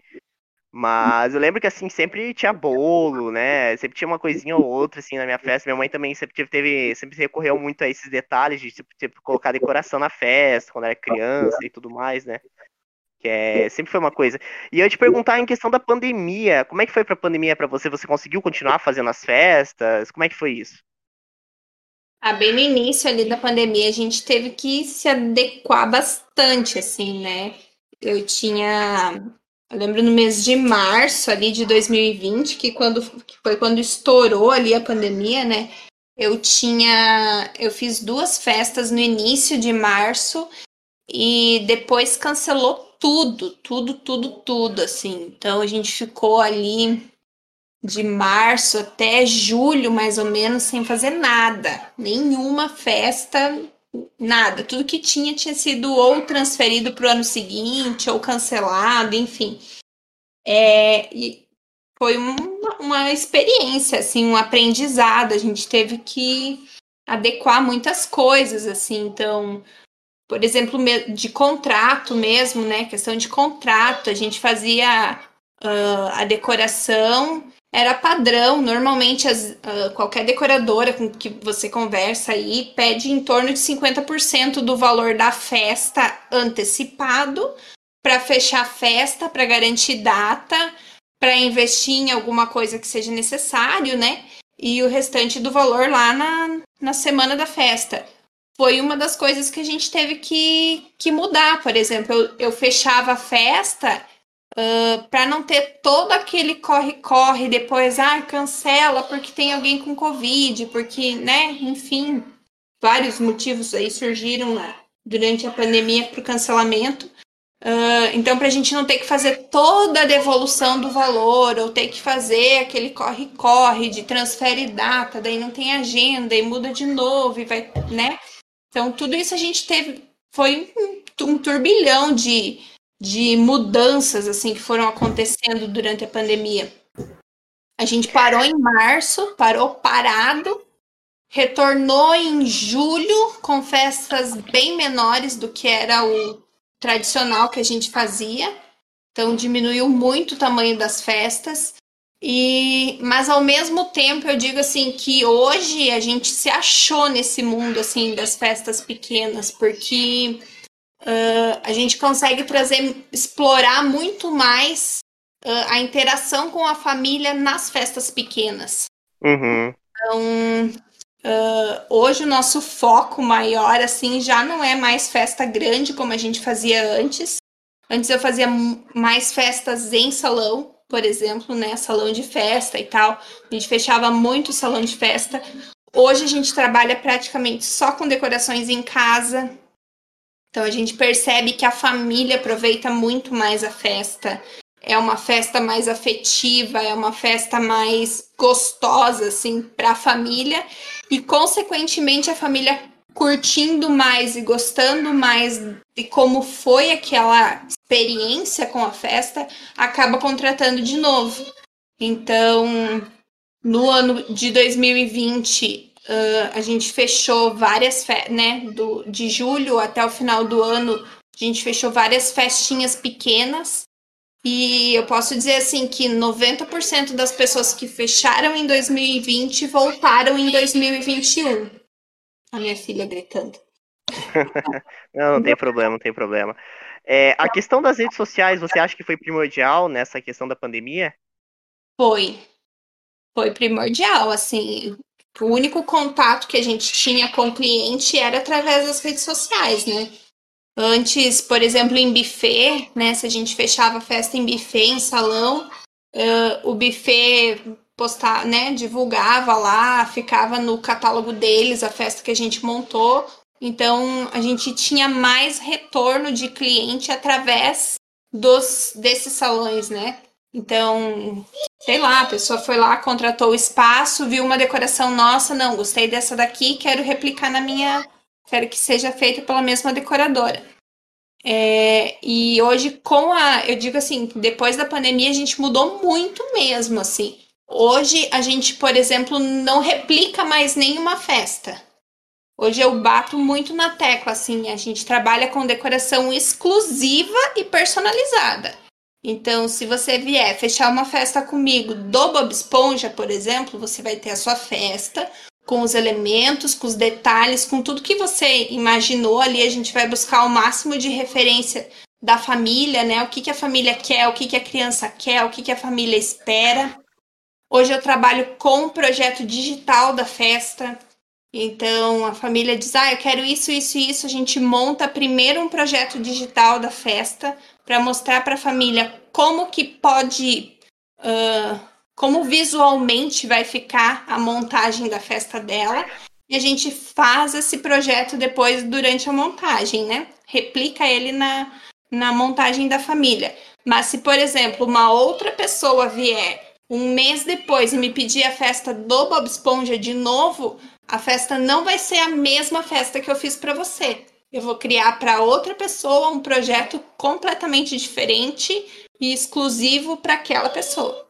Mas eu lembro que assim, sempre tinha bolo, né? Sempre tinha uma coisinha ou outra assim na minha festa. Minha mãe também sempre teve, sempre recorreu muito a esses detalhes de tipo, tipo, colocar decoração na festa quando era criança e tudo mais, né? Que é, sempre foi uma coisa. E eu te perguntar em questão da pandemia, como é que foi para a pandemia para você? Você conseguiu continuar fazendo as festas? Como é que foi isso? Ah, bem no início ali da pandemia, a gente teve que se adequar bastante, assim, né? Eu tinha. Eu lembro no mês de março ali de 2020, que, quando, que foi quando estourou ali a pandemia, né? Eu tinha. Eu fiz duas festas no início de março e depois cancelou tudo, tudo, tudo, tudo, assim. Então a gente ficou ali de março até julho, mais ou menos, sem fazer nada, nenhuma festa, nada. Tudo que tinha tinha sido ou transferido para o ano seguinte ou cancelado, enfim. É, e foi uma, uma experiência, assim, um aprendizado. A gente teve que adequar muitas coisas, assim. Então, por exemplo, de contrato mesmo, né? Questão de contrato, a gente fazia uh, a decoração, era padrão. Normalmente, as, uh, qualquer decoradora com que você conversa aí pede em torno de 50% do valor da festa antecipado para fechar a festa, para garantir data, para investir em alguma coisa que seja necessário, né? E o restante do valor lá na, na semana da festa. Foi uma das coisas que a gente teve que, que mudar. Por exemplo, eu, eu fechava a festa uh, para não ter todo aquele corre-corre, depois, ah, cancela porque tem alguém com Covid, porque, né, enfim, vários motivos aí surgiram né, durante a pandemia para o cancelamento. Uh, então, para a gente não ter que fazer toda a devolução do valor, ou ter que fazer aquele corre-corre de transfere data, daí não tem agenda e muda de novo e vai, né? Então, tudo isso a gente teve. Foi um, um turbilhão de, de mudanças assim que foram acontecendo durante a pandemia. A gente parou em março, parou parado, retornou em julho com festas bem menores do que era o tradicional que a gente fazia. Então diminuiu muito o tamanho das festas. E mas ao mesmo tempo eu digo assim que hoje a gente se achou nesse mundo assim das festas pequenas, porque uh, a gente consegue trazer, explorar muito mais uh, a interação com a família nas festas pequenas. Uhum. Então Uh, hoje o nosso foco maior, assim, já não é mais festa grande como a gente fazia antes. Antes eu fazia mais festas em salão, por exemplo, né? Salão de festa e tal. A gente fechava muito salão de festa. Hoje a gente trabalha praticamente só com decorações em casa. Então a gente percebe que a família aproveita muito mais a festa é uma festa mais afetiva, é uma festa mais gostosa, assim, para a família, e consequentemente a família curtindo mais e gostando mais de como foi aquela experiência com a festa, acaba contratando de novo. Então, no ano de 2020, uh, a gente fechou várias festas, né? Do, de julho até o final do ano, a gente fechou várias festinhas pequenas e eu posso dizer assim que 90% das pessoas que fecharam em 2020 voltaram em 2021. A minha filha gritando. não, não tem problema, não tem problema. É, a questão das redes sociais, você acha que foi primordial nessa questão da pandemia? Foi. Foi primordial, assim. O único contato que a gente tinha com o cliente era através das redes sociais, né? Antes, por exemplo, em buffet, né? Se a gente fechava festa em buffet, em salão, uh, o buffet postar, né, divulgava lá, ficava no catálogo deles a festa que a gente montou. Então a gente tinha mais retorno de cliente através dos desses salões, né? Então, sei lá, a pessoa foi lá, contratou o espaço, viu uma decoração nossa, não, gostei dessa daqui, quero replicar na minha quero que seja feita pela mesma decoradora. É, e hoje, com a. Eu digo assim, depois da pandemia, a gente mudou muito mesmo, assim. Hoje, a gente, por exemplo, não replica mais nenhuma festa. Hoje eu bato muito na tecla, assim, a gente trabalha com decoração exclusiva e personalizada. Então, se você vier fechar uma festa comigo do Bob Esponja, por exemplo, você vai ter a sua festa, com os elementos, com os detalhes, com tudo que você imaginou ali, a gente vai buscar o máximo de referência da família, né? O que, que a família quer, o que, que a criança quer, o que, que a família espera. Hoje eu trabalho com o projeto digital da festa. Então a família diz: Ah, eu quero isso, isso e isso. A gente monta primeiro um projeto digital da festa para mostrar para a família como que pode. Uh, como visualmente vai ficar a montagem da festa dela. E a gente faz esse projeto depois durante a montagem, né? Replica ele na, na montagem da família. Mas se, por exemplo, uma outra pessoa vier um mês depois e me pedir a festa do Bob Esponja de novo, a festa não vai ser a mesma festa que eu fiz para você. Eu vou criar para outra pessoa um projeto completamente diferente e exclusivo para aquela pessoa.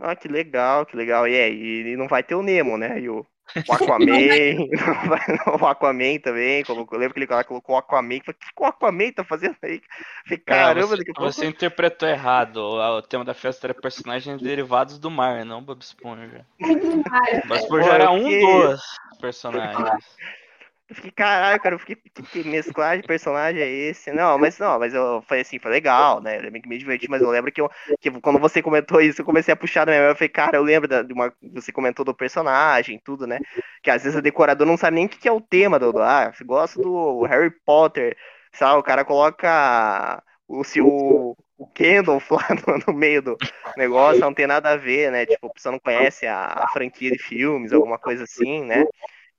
Ah, que legal, que legal. E, é, e não vai ter o Nemo, né? E o, o Aquaman, o Aquaman também, como eu lembro que ele colocou o Aquaman, o que, que o Aquaman tá fazendo aí? Falei, caramba, é, você, você interpretou errado, o, o, tema da festa era personagens derivados do mar, não Bob Esponja. Bob Esponja era um dos personagens. Eu fiquei, caralho, cara, eu fiquei, que, que mesclar de personagem é esse? Não, mas não, mas eu falei assim, foi legal, né? Eu lembro que me diverti, mas eu lembro que, eu, que quando você comentou isso, eu comecei a puxar da minha. Eu falei, cara, eu lembro da, de uma. Você comentou do personagem, tudo, né? Que às vezes o decorador não sabe nem o que, que é o tema do. Ah, você gosta do Harry Potter, sabe? O cara coloca o, o, o Kendall lá no, no, meio do negócio, não tem nada a ver, né? Tipo, pessoa não conhece a, a franquia de filmes, alguma coisa assim, né?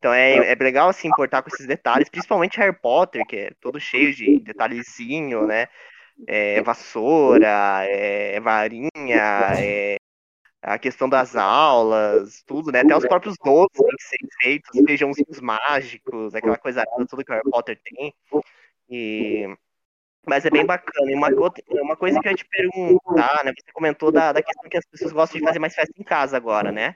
Então é, é legal se assim, importar com esses detalhes, principalmente Harry Potter, que é todo cheio de detalhezinho, né? É, vassoura, é, varinha, é, a questão das aulas, tudo, né? Até os próprios doces têm que ser feitos, feijãozinhos mágicos, aquela coisa toda que o Harry Potter tem. E mas é bem bacana. E uma, outra, uma coisa que eu ia te perguntar, né? Você comentou da, da questão que as pessoas gostam de fazer mais festa em casa agora, né?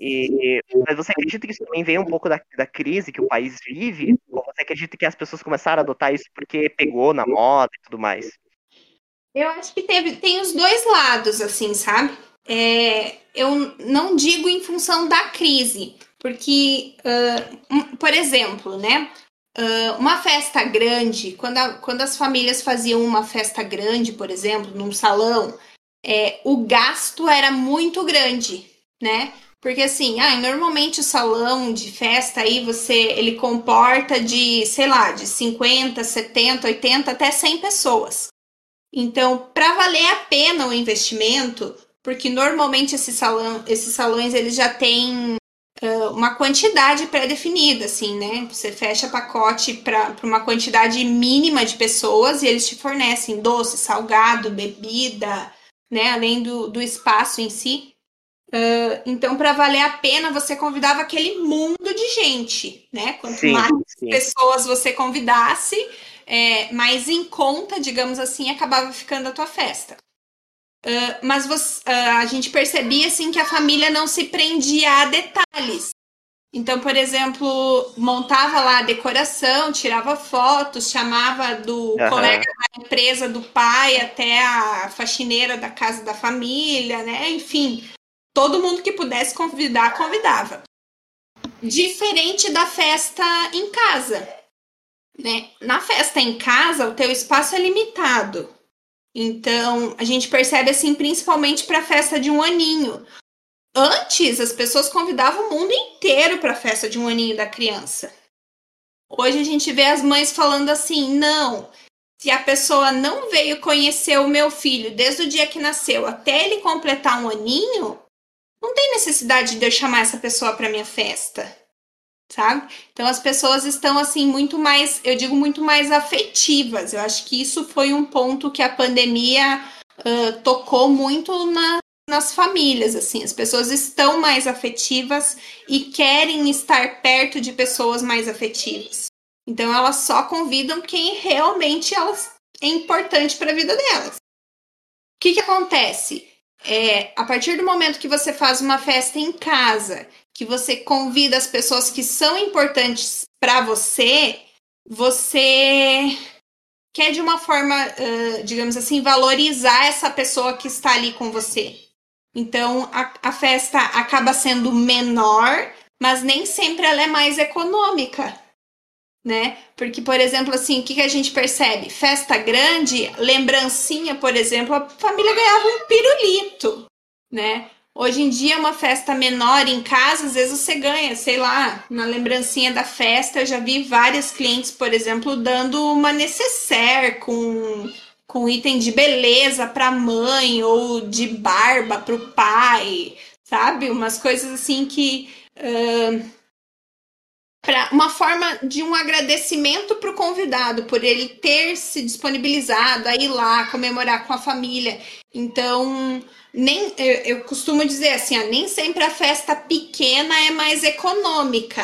E, mas você acredita que isso também vem um pouco da, da crise que o país vive? Ou você acredita que as pessoas começaram a adotar isso porque pegou na moda e tudo mais? Eu acho que teve, tem os dois lados, assim, sabe? É, eu não digo em função da crise, porque, uh, por exemplo, né? Uh, uma festa grande, quando, a, quando as famílias faziam uma festa grande, por exemplo, num salão, é, o gasto era muito grande, né? Porque assim, ah, normalmente o salão de festa aí você ele comporta de, sei lá, de 50, 70, 80 até 100 pessoas. Então, para valer a pena o investimento, porque normalmente esse salão, esses salões eles já têm uma quantidade pré-definida, assim, né? Você fecha pacote para uma quantidade mínima de pessoas e eles te fornecem doce, salgado, bebida, né? Além do, do espaço em si. Uh, então, para valer a pena, você convidava aquele mundo de gente, né? Quanto sim, mais sim. pessoas você convidasse, é, mais em conta, digamos assim, acabava ficando a tua festa. Uh, mas você, uh, a gente percebia assim que a família não se prendia a detalhes. Então, por exemplo, montava lá a decoração, tirava fotos, chamava do uhum. colega da empresa do pai até a faxineira da casa da família, né? Enfim, todo mundo que pudesse convidar, convidava. Diferente da festa em casa, né? Na festa em casa, o teu espaço é limitado. Então, a gente percebe assim, principalmente para a festa de um aninho. Antes, as pessoas convidavam o mundo inteiro para a festa de um aninho da criança. Hoje a gente vê as mães falando assim: não, se a pessoa não veio conhecer o meu filho desde o dia que nasceu até ele completar um aninho, não tem necessidade de eu chamar essa pessoa para minha festa sabe? Então as pessoas estão assim muito mais, eu digo muito mais afetivas. Eu acho que isso foi um ponto que a pandemia uh, tocou muito na, nas famílias, assim. As pessoas estão mais afetivas e querem estar perto de pessoas mais afetivas. Então elas só convidam quem realmente elas é importante para a vida delas. O que, que acontece? É, a partir do momento que você faz uma festa em casa que você convida as pessoas que são importantes para você, você quer de uma forma, uh, digamos assim, valorizar essa pessoa que está ali com você. Então a, a festa acaba sendo menor, mas nem sempre ela é mais econômica né? Porque, por exemplo, assim, o que, que a gente percebe? Festa grande, lembrancinha, por exemplo, a família ganhava um pirulito, né? Hoje em dia, uma festa menor em casa, às vezes você ganha, sei lá, na lembrancinha da festa. Eu já vi várias clientes, por exemplo, dando uma necessaire com, com item de beleza para a mãe ou de barba para o pai, sabe? Umas coisas assim que. Uh, pra, uma forma de um agradecimento para o convidado por ele ter se disponibilizado a ir lá comemorar com a família. Então, nem eu, eu costumo dizer assim, ó, nem sempre a festa pequena é mais econômica.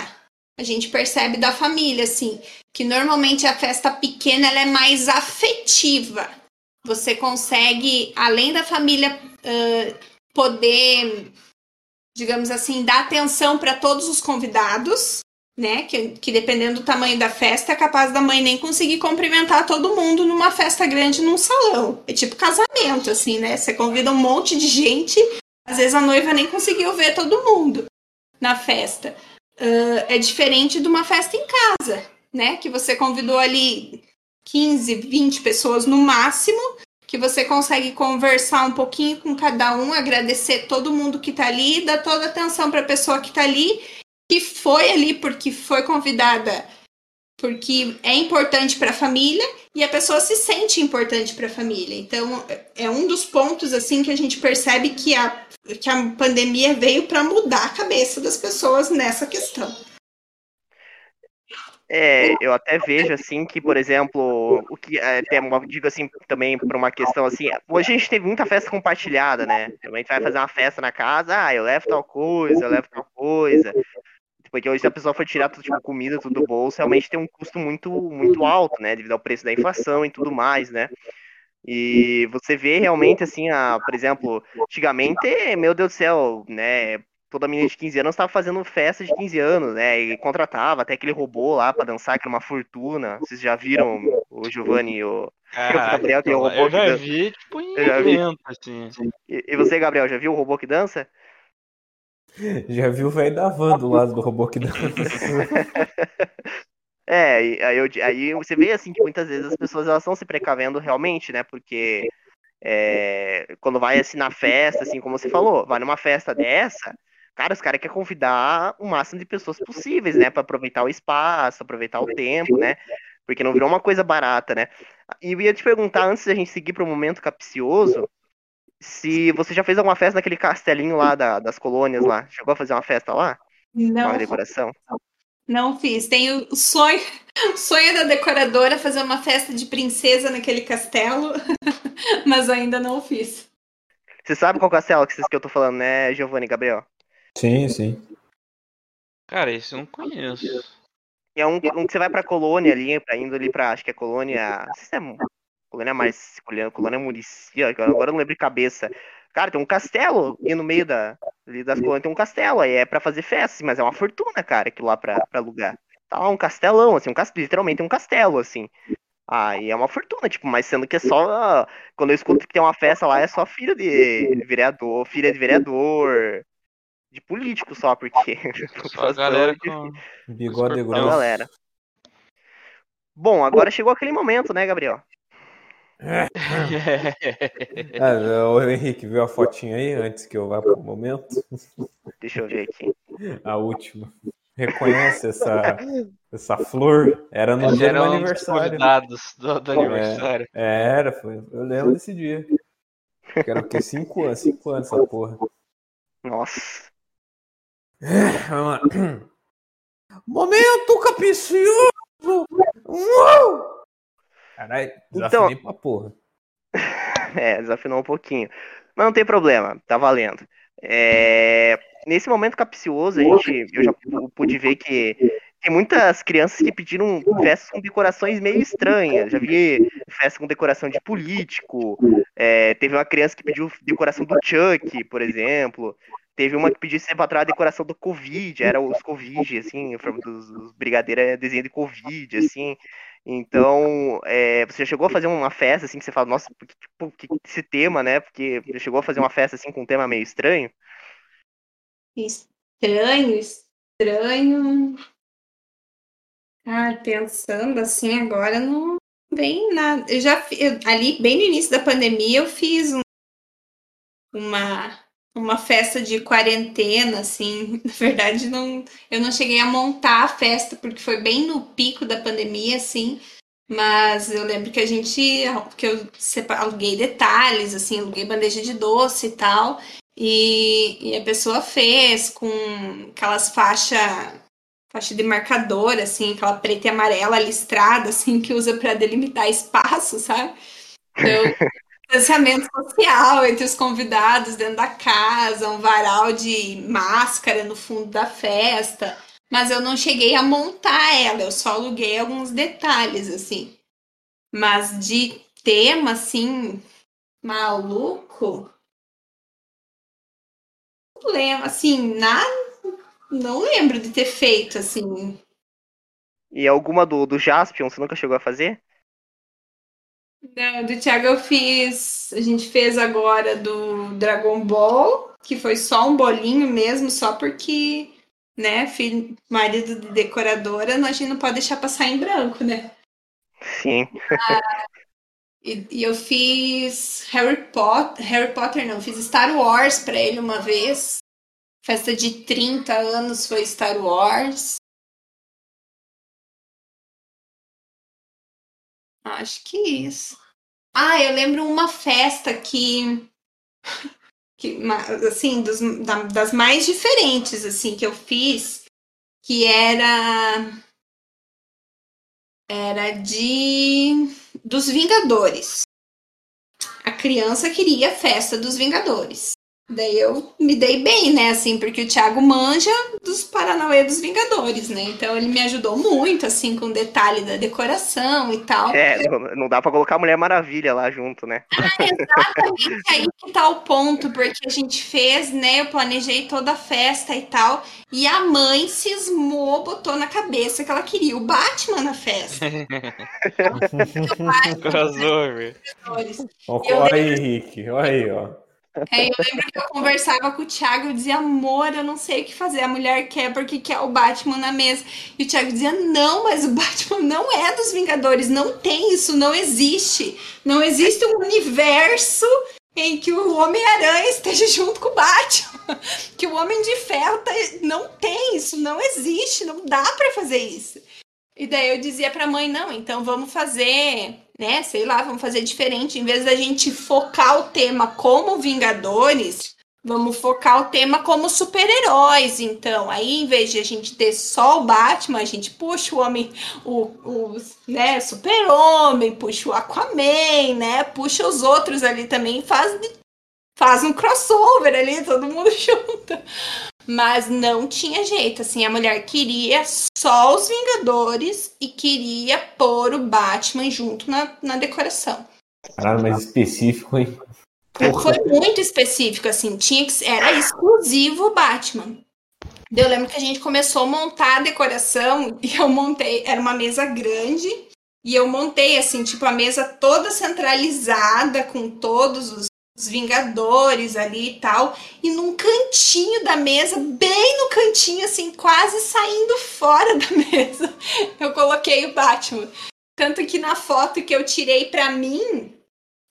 A gente percebe da família, assim, que normalmente a festa pequena ela é mais afetiva. Você consegue, além da família uh, poder, digamos assim, dar atenção para todos os convidados, né? Que, que dependendo do tamanho da festa, é capaz da mãe nem conseguir cumprimentar todo mundo numa festa grande num salão. É tipo casamento, assim, né? Você convida um monte de gente, às vezes a noiva nem conseguiu ver todo mundo na festa. uh, é diferente de uma festa em casa, né? Que você convidou ali 15, 20 pessoas no máximo, que você consegue conversar um pouquinho com cada um, agradecer todo mundo que tá ali, dar toda a atenção para a pessoa que tá ali, que foi ali porque foi convidada porque é importante para a família e a pessoa se sente importante para a família. Então, é um dos pontos assim que a gente percebe que a, que a pandemia veio para mudar a cabeça das pessoas nessa questão. É, eu até vejo assim que, por exemplo, o que até digo assim também para uma questão assim, hoje a gente teve muita festa compartilhada, né? A gente vai fazer uma festa na casa, ah, eu levo tal coisa, eu levo tal coisa. Porque hoje se a pessoa for tirar tudo, tipo, comida, tudo do bolso, realmente tem um custo muito, muito alto, né? Devido ao preço da inflação e tudo mais, né? E você vê realmente, assim, a, por exemplo, antigamente, meu Deus do céu, né? Toda menina de 15 anos estava fazendo festa de 15 anos, né? E contratava até aquele robô lá para dançar, que era uma fortuna. Vocês já viram o Giovanni e o, o Gabriel, que é o robô eu já vi, tipo, em evento, assim. E, e você, Gabriel, já viu o robô que dança? Já viu o velho da van do lado do robô que dança. É, aí, eu, aí você vê assim que muitas vezes as pessoas elas estão se precavendo realmente, né? Porque é, quando vai assim na festa, assim como você falou, vai numa festa dessa, cara, os caras querem convidar o máximo de pessoas possíveis, né? para aproveitar o espaço, aproveitar o tempo, né? Porque não virou uma coisa barata, né? E eu ia te perguntar, antes da gente seguir para o momento capcioso, se você já fez alguma festa naquele castelinho lá da, das colônias lá. Chegou a fazer uma festa lá? Não. Uma decoração? Não fiz. Tenho o sonho, sonho da decoradora fazer uma festa de princesa naquele castelo, mas ainda não fiz. Você sabe qual castelo que, que eu tô falando, né, Giovanni Gabriel? Sim, sim. Cara, esse eu não conheço. É um, um que você vai pra colônia ali, pra indo ali pra, acho que é colônia. Não sei se é Colônia mais. Colônia Murici, agora eu não lembro de cabeça. Cara, tem um castelo e no meio da, das colônias tem um castelo, aí é pra fazer festa, mas é uma fortuna, cara, aquilo lá pra, pra alugar. Tá lá um castelão, assim, um castelo, literalmente um castelo, assim. Aí é uma fortuna, tipo, mas sendo que é só. Quando eu escuto que tem uma festa lá, é só filha de vereador, filha de vereador, de político só, porque. Só a galera com. Bigode grosso. galera. Bom, agora chegou aquele momento, né, Gabriel? É. é, o Henrique, viu a fotinha aí antes que eu vá pro momento? Deixa eu ver aqui. A última. Reconhece essa, essa flor? Era no dia do meu aniversário. Do, do aniversário. É, era, foi. Eu lembro desse dia. Que era o quê? Cinco anos, cinco anos essa porra. Nossa. É, vamos lá. Momento capicioso! Uou! Caralho, desafinei então... pra porra. é, desafinou um pouquinho. Mas não tem problema, tá valendo. É... Nesse momento capcioso, a gente, eu já pude ver que tem muitas crianças que pediram festas com decorações meio estranhas. Já vi festa com decoração de político. É, teve uma criança que pediu decoração do Chuck, por exemplo. Teve uma que pediu sempre atrás a decoração do Covid, era os Covid, assim, dos, dos brigadeiros é desenho de Covid, assim. Então, é, você já chegou a fazer uma festa assim que você fala, nossa, tipo, que, esse tema, né? Porque já chegou a fazer uma festa assim com um tema meio estranho? Estranho, estranho. Ah, pensando assim agora não vem nada. Eu já eu, ali bem no início da pandemia eu fiz um, uma uma festa de quarentena, assim. Na verdade, não, eu não cheguei a montar a festa, porque foi bem no pico da pandemia, assim. Mas eu lembro que a gente. que eu aluguei detalhes, assim, aluguei bandeja de doce e tal. E, e a pessoa fez com aquelas faixas faixa de marcador, assim, aquela preta e amarela listrada, assim, que usa para delimitar espaço, sabe? Então, distanciamento social entre os convidados dentro da casa, um varal de máscara no fundo da festa. Mas eu não cheguei a montar ela, eu só aluguei alguns detalhes, assim. Mas de tema, assim, maluco. Não lembro, assim, nada. Não lembro de ter feito, assim. E alguma do, do Jaspion, você nunca chegou a fazer? Não, do Thiago eu fiz. A gente fez agora do Dragon Ball, que foi só um bolinho mesmo, só porque né, filho, marido de decoradora, a gente não pode deixar passar em branco, né? Sim. E, e eu fiz Harry Potter, Harry Potter não, fiz Star Wars pra ele uma vez. Festa de 30 anos foi Star Wars. Acho que isso. Ah, eu lembro uma festa que, que assim, dos, da- das mais diferentes assim que eu fiz, que era era de dos Vingadores. A criança queria a festa dos Vingadores. Daí eu me dei bem, né, assim, porque o Thiago manja dos Paranauê dos Vingadores, né? Então ele me ajudou muito, assim, com o detalhe da decoração e tal. É, não, dá pra colocar a Mulher Maravilha lá junto, né? Exatamente aí que tá o ponto, porque a gente fez, né? Eu planejei toda a festa e tal. E a mãe cismou, botou na cabeça que ela queria o Batman na festa. Crossover. Ó, Eu Olha aí, Henrique. Olha aí, ó. É, eu lembro que eu conversava com o Thiago e dizia, amor, eu não sei o que fazer. A mulher quer porque quer o Batman na mesa. E o Thiago dizia, não, mas o Batman não é dos Vingadores. Não tem isso, não existe. Não existe um universo em que o Homem-Aranha esteja junto com o Batman. Que o Homem de Ferro tá... não tem isso, não existe, não dá pra fazer isso. E daí eu dizia pra mãe, não, então vamos fazer, né, sei lá, vamos fazer diferente. Em vez da gente focar o tema como Vingadores, vamos focar o tema como super-heróis. Então, aí em vez de a gente ter só o Batman, a gente puxa o homem, o, o né, super-homem, puxa o Aquaman, né, puxa os outros ali também, faz, faz um crossover ali, todo mundo junto. Mas não tinha jeito, assim, a mulher queria só os Vingadores e queria pôr o Batman junto na, na decoração. Caralho, mais específico, hein? Foi muito específico, assim, tinha que era exclusivo o Batman. Eu lembro que a gente começou a montar a decoração e eu montei, era uma mesa grande, e eu montei, assim, tipo, a mesa toda centralizada com todos os, os Vingadores ali e tal, e num cantinho da mesa, bem no cantinho, assim, quase saindo fora da mesa, eu coloquei o Batman. Tanto que na foto que eu tirei pra mim,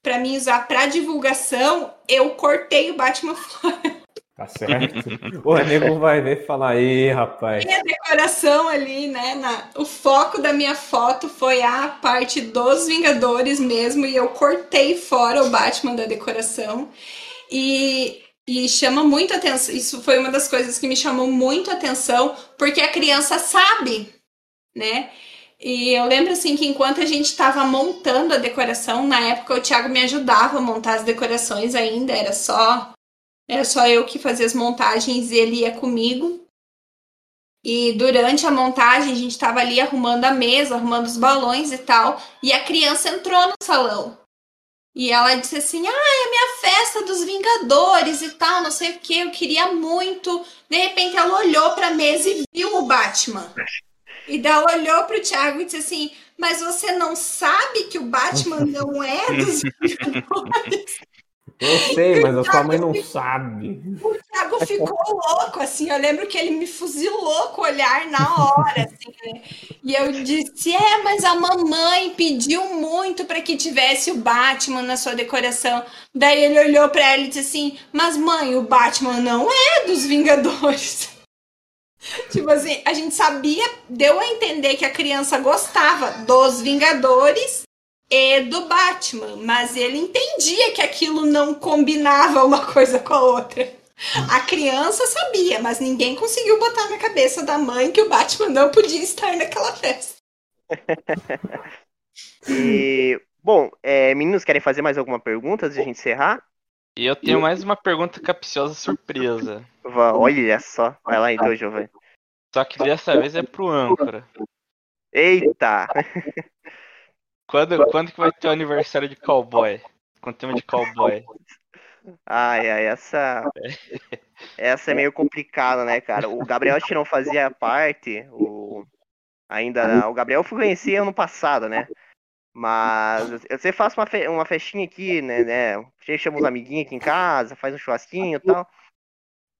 pra mim usar pra divulgação, eu cortei o Batman fora. Tá certo. O nego vai ver e falar, ei, rapaz. a decoração ali, né? na- o foco da minha foto foi a parte dos Vingadores mesmo, e eu cortei fora o Batman da decoração. E, e chama muito atenção. Isso foi uma das coisas que me chamou muito atenção, porque a criança sabe, né? E eu lembro assim que enquanto a gente estava montando a decoração, na época o Thiago me ajudava a montar as decorações ainda, era só era só eu que fazia as montagens e ele ia comigo. E durante a montagem a gente estava ali arrumando a mesa, arrumando os balões e tal, e a criança entrou no salão. E ela disse assim: "Ah, é a minha festa dos Vingadores e tal, não sei o que, eu queria muito". De repente ela olhou para a mesa e viu o Batman. E daí ela olhou pro Thiago e disse assim: Mas você não sabe que o Batman não é dos Vingadores? Eu sei, mas a sua mãe não sabe. O Thiago ficou louco, assim. Eu lembro que ele me fuzilou com o olhar na hora, assim, né? E eu disse: É, mas a mamãe pediu muito para que tivesse o Batman na sua decoração. Daí ele olhou para ela e disse assim: Mas mãe, o Batman não é dos Vingadores. Tipo assim, a gente sabia, deu a entender que a criança gostava dos Vingadores e do Batman, mas ele entendia que aquilo não combinava uma coisa com a outra. A criança sabia, mas ninguém conseguiu botar na cabeça da mãe que o Batman não podia estar naquela festa. E, bom, é, meninos, querem fazer mais alguma pergunta antes de a gente encerrar? E eu tenho mais uma pergunta capciosa surpresa. Olha só. Vai lá então, Giovanni. Só que dessa vez é pro âncora. Eita! Quando, quando que vai ter o aniversário de cowboy? Com tema de cowboy. Ai, ai, essa. Essa é meio complicada, né, cara? O Gabriel acho que não fazia parte. O... Ainda. O Gabriel eu fui conhecer ano passado, né? Mas eu sempre faço uma, fe... uma festinha aqui, né, né? Chama os amiguinhos aqui em casa, faz um churrasquinho e tal.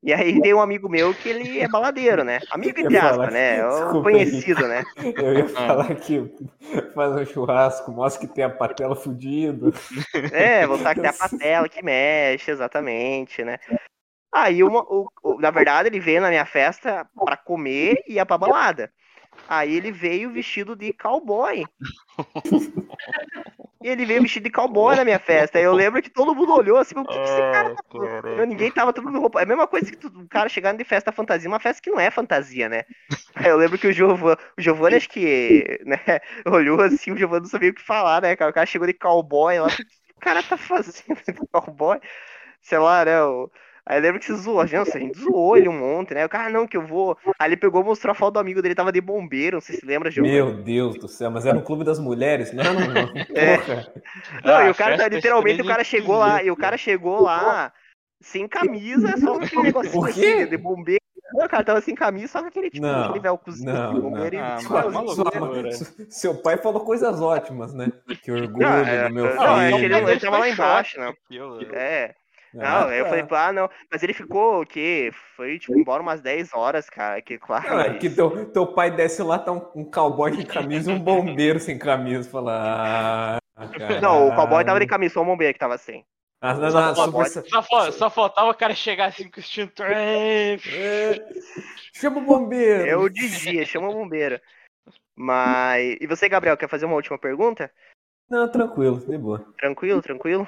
E aí tem um amigo meu que ele é baladeiro, né? Amigo entre aspas, né? É Desculpa, conhecido, né? Eu ia falar que faz um churrasco, mostra que tem a patela fudida. É, voltar que tem a patela que mexe, exatamente, né? Aí, uma, o, o- na verdade, ele veio na minha festa pra comer e ia pra balada. Aí ele veio vestido de cowboy. E ele veio vestido de cowboy na minha festa. Aí eu lembro que todo mundo olhou assim, o que, esse cara tá Eu, ninguém tava todo mundo roupa. É a mesma coisa que tu- o cara chegando de festa fantasia, uma festa que não é fantasia, né? Aí eu lembro que o Giovanni, o Giovanni acho que, né, olhou assim, o Giovanni não sabia o que falar, né, cara? O cara chegou de cowboy lá, o que o cara tá fazendo de cowboy? Sei lá, né? o- Aí eu lembro que se zoou, nossa, a gente zoou ele um monte, né? O cara, não, que eu vou. Aí ele pegou, mostrou a foto do amigo dele, tava de bombeiro, não sei se lembra, Giovanni. Meu Deus do céu, mas era no clube das mulheres? Não, não, não. É. Não, Ah, e o cara, festa literalmente, o cara chegou lá, e o cara chegou lá sem camisa, só com aquele negocinho assim, de bombeiro. Não, o cara tava sem camisa, só com aquele, tipo, Não, aquele velcrozinho não, de bombeiro. não. e- Ah, Sua- uma sua- loucura. seu pai falou coisas ótimas, né? Que orgulho Não, é, do meu não, é que filho. ele- ele tava lá embaixo, né? É, não, Ah, eu tá. falei, ah, não. Mas ele ficou o quê? Foi, tipo, embora umas 10 horas, cara, que claro. Não, é mas- que teu, teu pai desce lá, tá um, um cowboy sem camisa e um bombeiro sem camisa. Fala. Ah, Não, o cowboy tava de camisa, só o bombeiro que tava sem. Ah, não, não, Só super-. Só, fa- só faltava o cara chegar assim com o extintor. É, Chama o bombeiro. É o de dia, chama o bombeiro. Mas. E você, Gabriel, quer fazer uma última pergunta? Não, tranquilo, de boa. Tranquilo, tranquilo.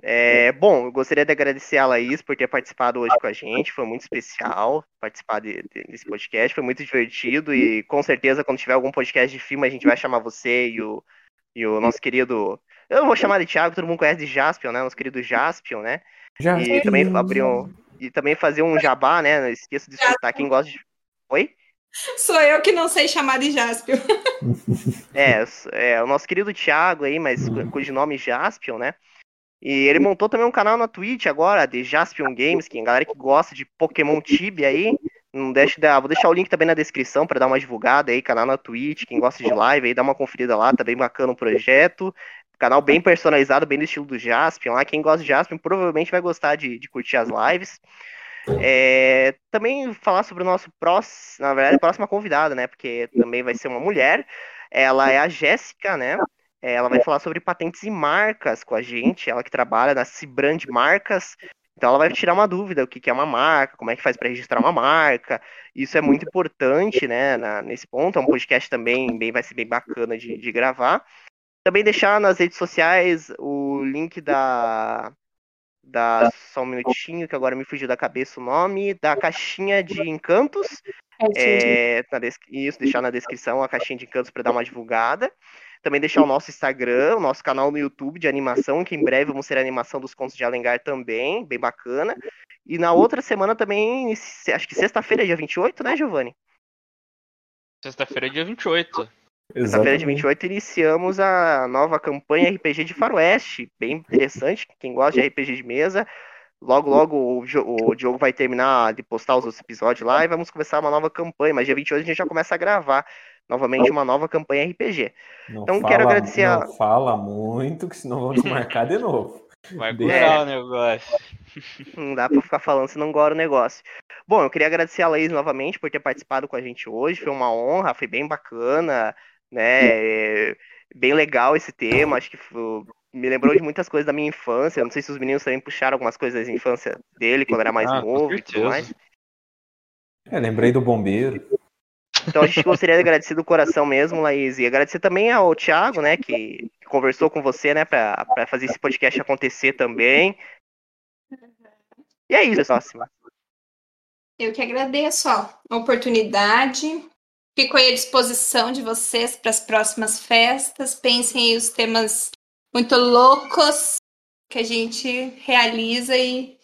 É, bom, eu gostaria de agradecer a Laís por ter participado hoje com a gente. Foi muito especial participar de- de- desse podcast. Foi muito divertido. E com certeza, quando tiver algum podcast de filme, a gente vai chamar você e o, e o nosso querido. Eu vou chamar de Thiago, todo mundo conhece de Jaspion, né? Nosso querido Jaspion, né? Já E também abrir um. E também fazer um jabá, né? Não esqueça de escutar quem gosta de. Oi? Sou eu que não sei chamar de Jaspion. É, é, o nosso querido Thiago aí, mas cu- cujo nome é Jaspion, né? E ele montou também um canal na Twitch agora, de Jaspion Games, que a galera que gosta de Pokémon Tibia aí, não deixe de, vou deixar o link também na descrição para dar uma divulgada aí, canal na Twitch, quem gosta de live aí, dá uma conferida lá, tá bem bacana o projeto. Canal bem personalizado, bem do estilo do Jaspion lá. Quem gosta de Jaspion provavelmente vai gostar de, de curtir as lives. É, também falar sobre o nosso próximo, na verdade, próxima convidada, né? Porque também vai ser uma mulher. Ela é a Jéssica, né? É, Ela vai falar sobre patentes e marcas com a gente. Ela que trabalha na Cibrand Marcas. Então ela vai tirar uma dúvida, o que é uma marca, como é que faz para registrar uma marca. Isso é muito importante, né, na- nesse ponto. É um podcast também bem, vai ser bem bacana de, de gravar. Também deixar nas redes sociais o link da, da. Só um minutinho, que agora me fugiu da cabeça o nome. Da caixinha de encantos. É, Isso, deixar na descrição a caixinha de encantos para dar uma divulgada. Também deixar o nosso Instagram, o nosso canal no YouTube de animação, que em breve vamos ter a animação dos contos de Alengar também, bem bacana. E na outra semana também, se- acho que sexta-feira, dia 28, né, Giovanni? Sexta-feira é dia 28. Sexta-feira, dia 28, iniciamos a nova campanha RPG de Faroeste. Bem interessante. Quem gosta de RPG de mesa. Logo, logo o, o Diogo vai terminar de postar os outros episódios lá e vamos começar uma nova campanha. Mas dia 28 a gente já começa a gravar novamente uma nova campanha RPG. Não Então, fala, quero agradecer a- Não fala muito, que senão vamos marcar de novo. Vai Deixa- curar o negócio. Não dá pra ficar falando se não gosta o negócio. Bom, eu queria agradecer a Laís novamente por ter participado com a gente hoje. Foi uma honra, foi bem bacana, né? É, Bem legal esse tema. Acho que foi- me lembrou de muitas coisas da minha infância. Não sei se os meninos também puxaram algumas coisas da infância dele quando era mais Ah, novo e tudo mais. É, lembrei do bombeiro. Então a gente gostaria de agradecer do coração mesmo, Laís. E agradecer também ao Thiago, né, que conversou com você, né, pra fazer esse podcast acontecer também. E é isso, próxima. Eu que agradeço ó, a oportunidade. Fico aí à disposição de vocês para as próximas festas. Pensem aí os temas muito loucos que a gente realiza e,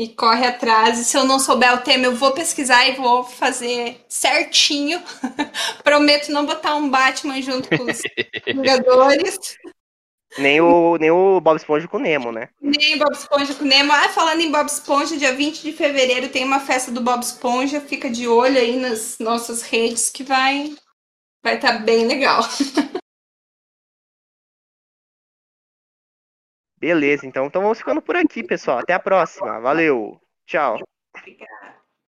e corre atrás. E se eu não souber o tema, eu vou pesquisar e vou fazer certinho. Prometo não botar um Batman junto com os Vingadores. Nem o, nem o Bob Esponja com o Nemo, né? Nem Bob Esponja com Nemo. Ah, falando em Bob Esponja, dia 20 de fevereiro tem uma festa do Bob Esponja. Fica de olho aí nas nossas redes que vai vai estar bem legal. Beleza, então, então vamos ficando por aqui, pessoal. Até a próxima. Valeu. Tchau. Obrigada.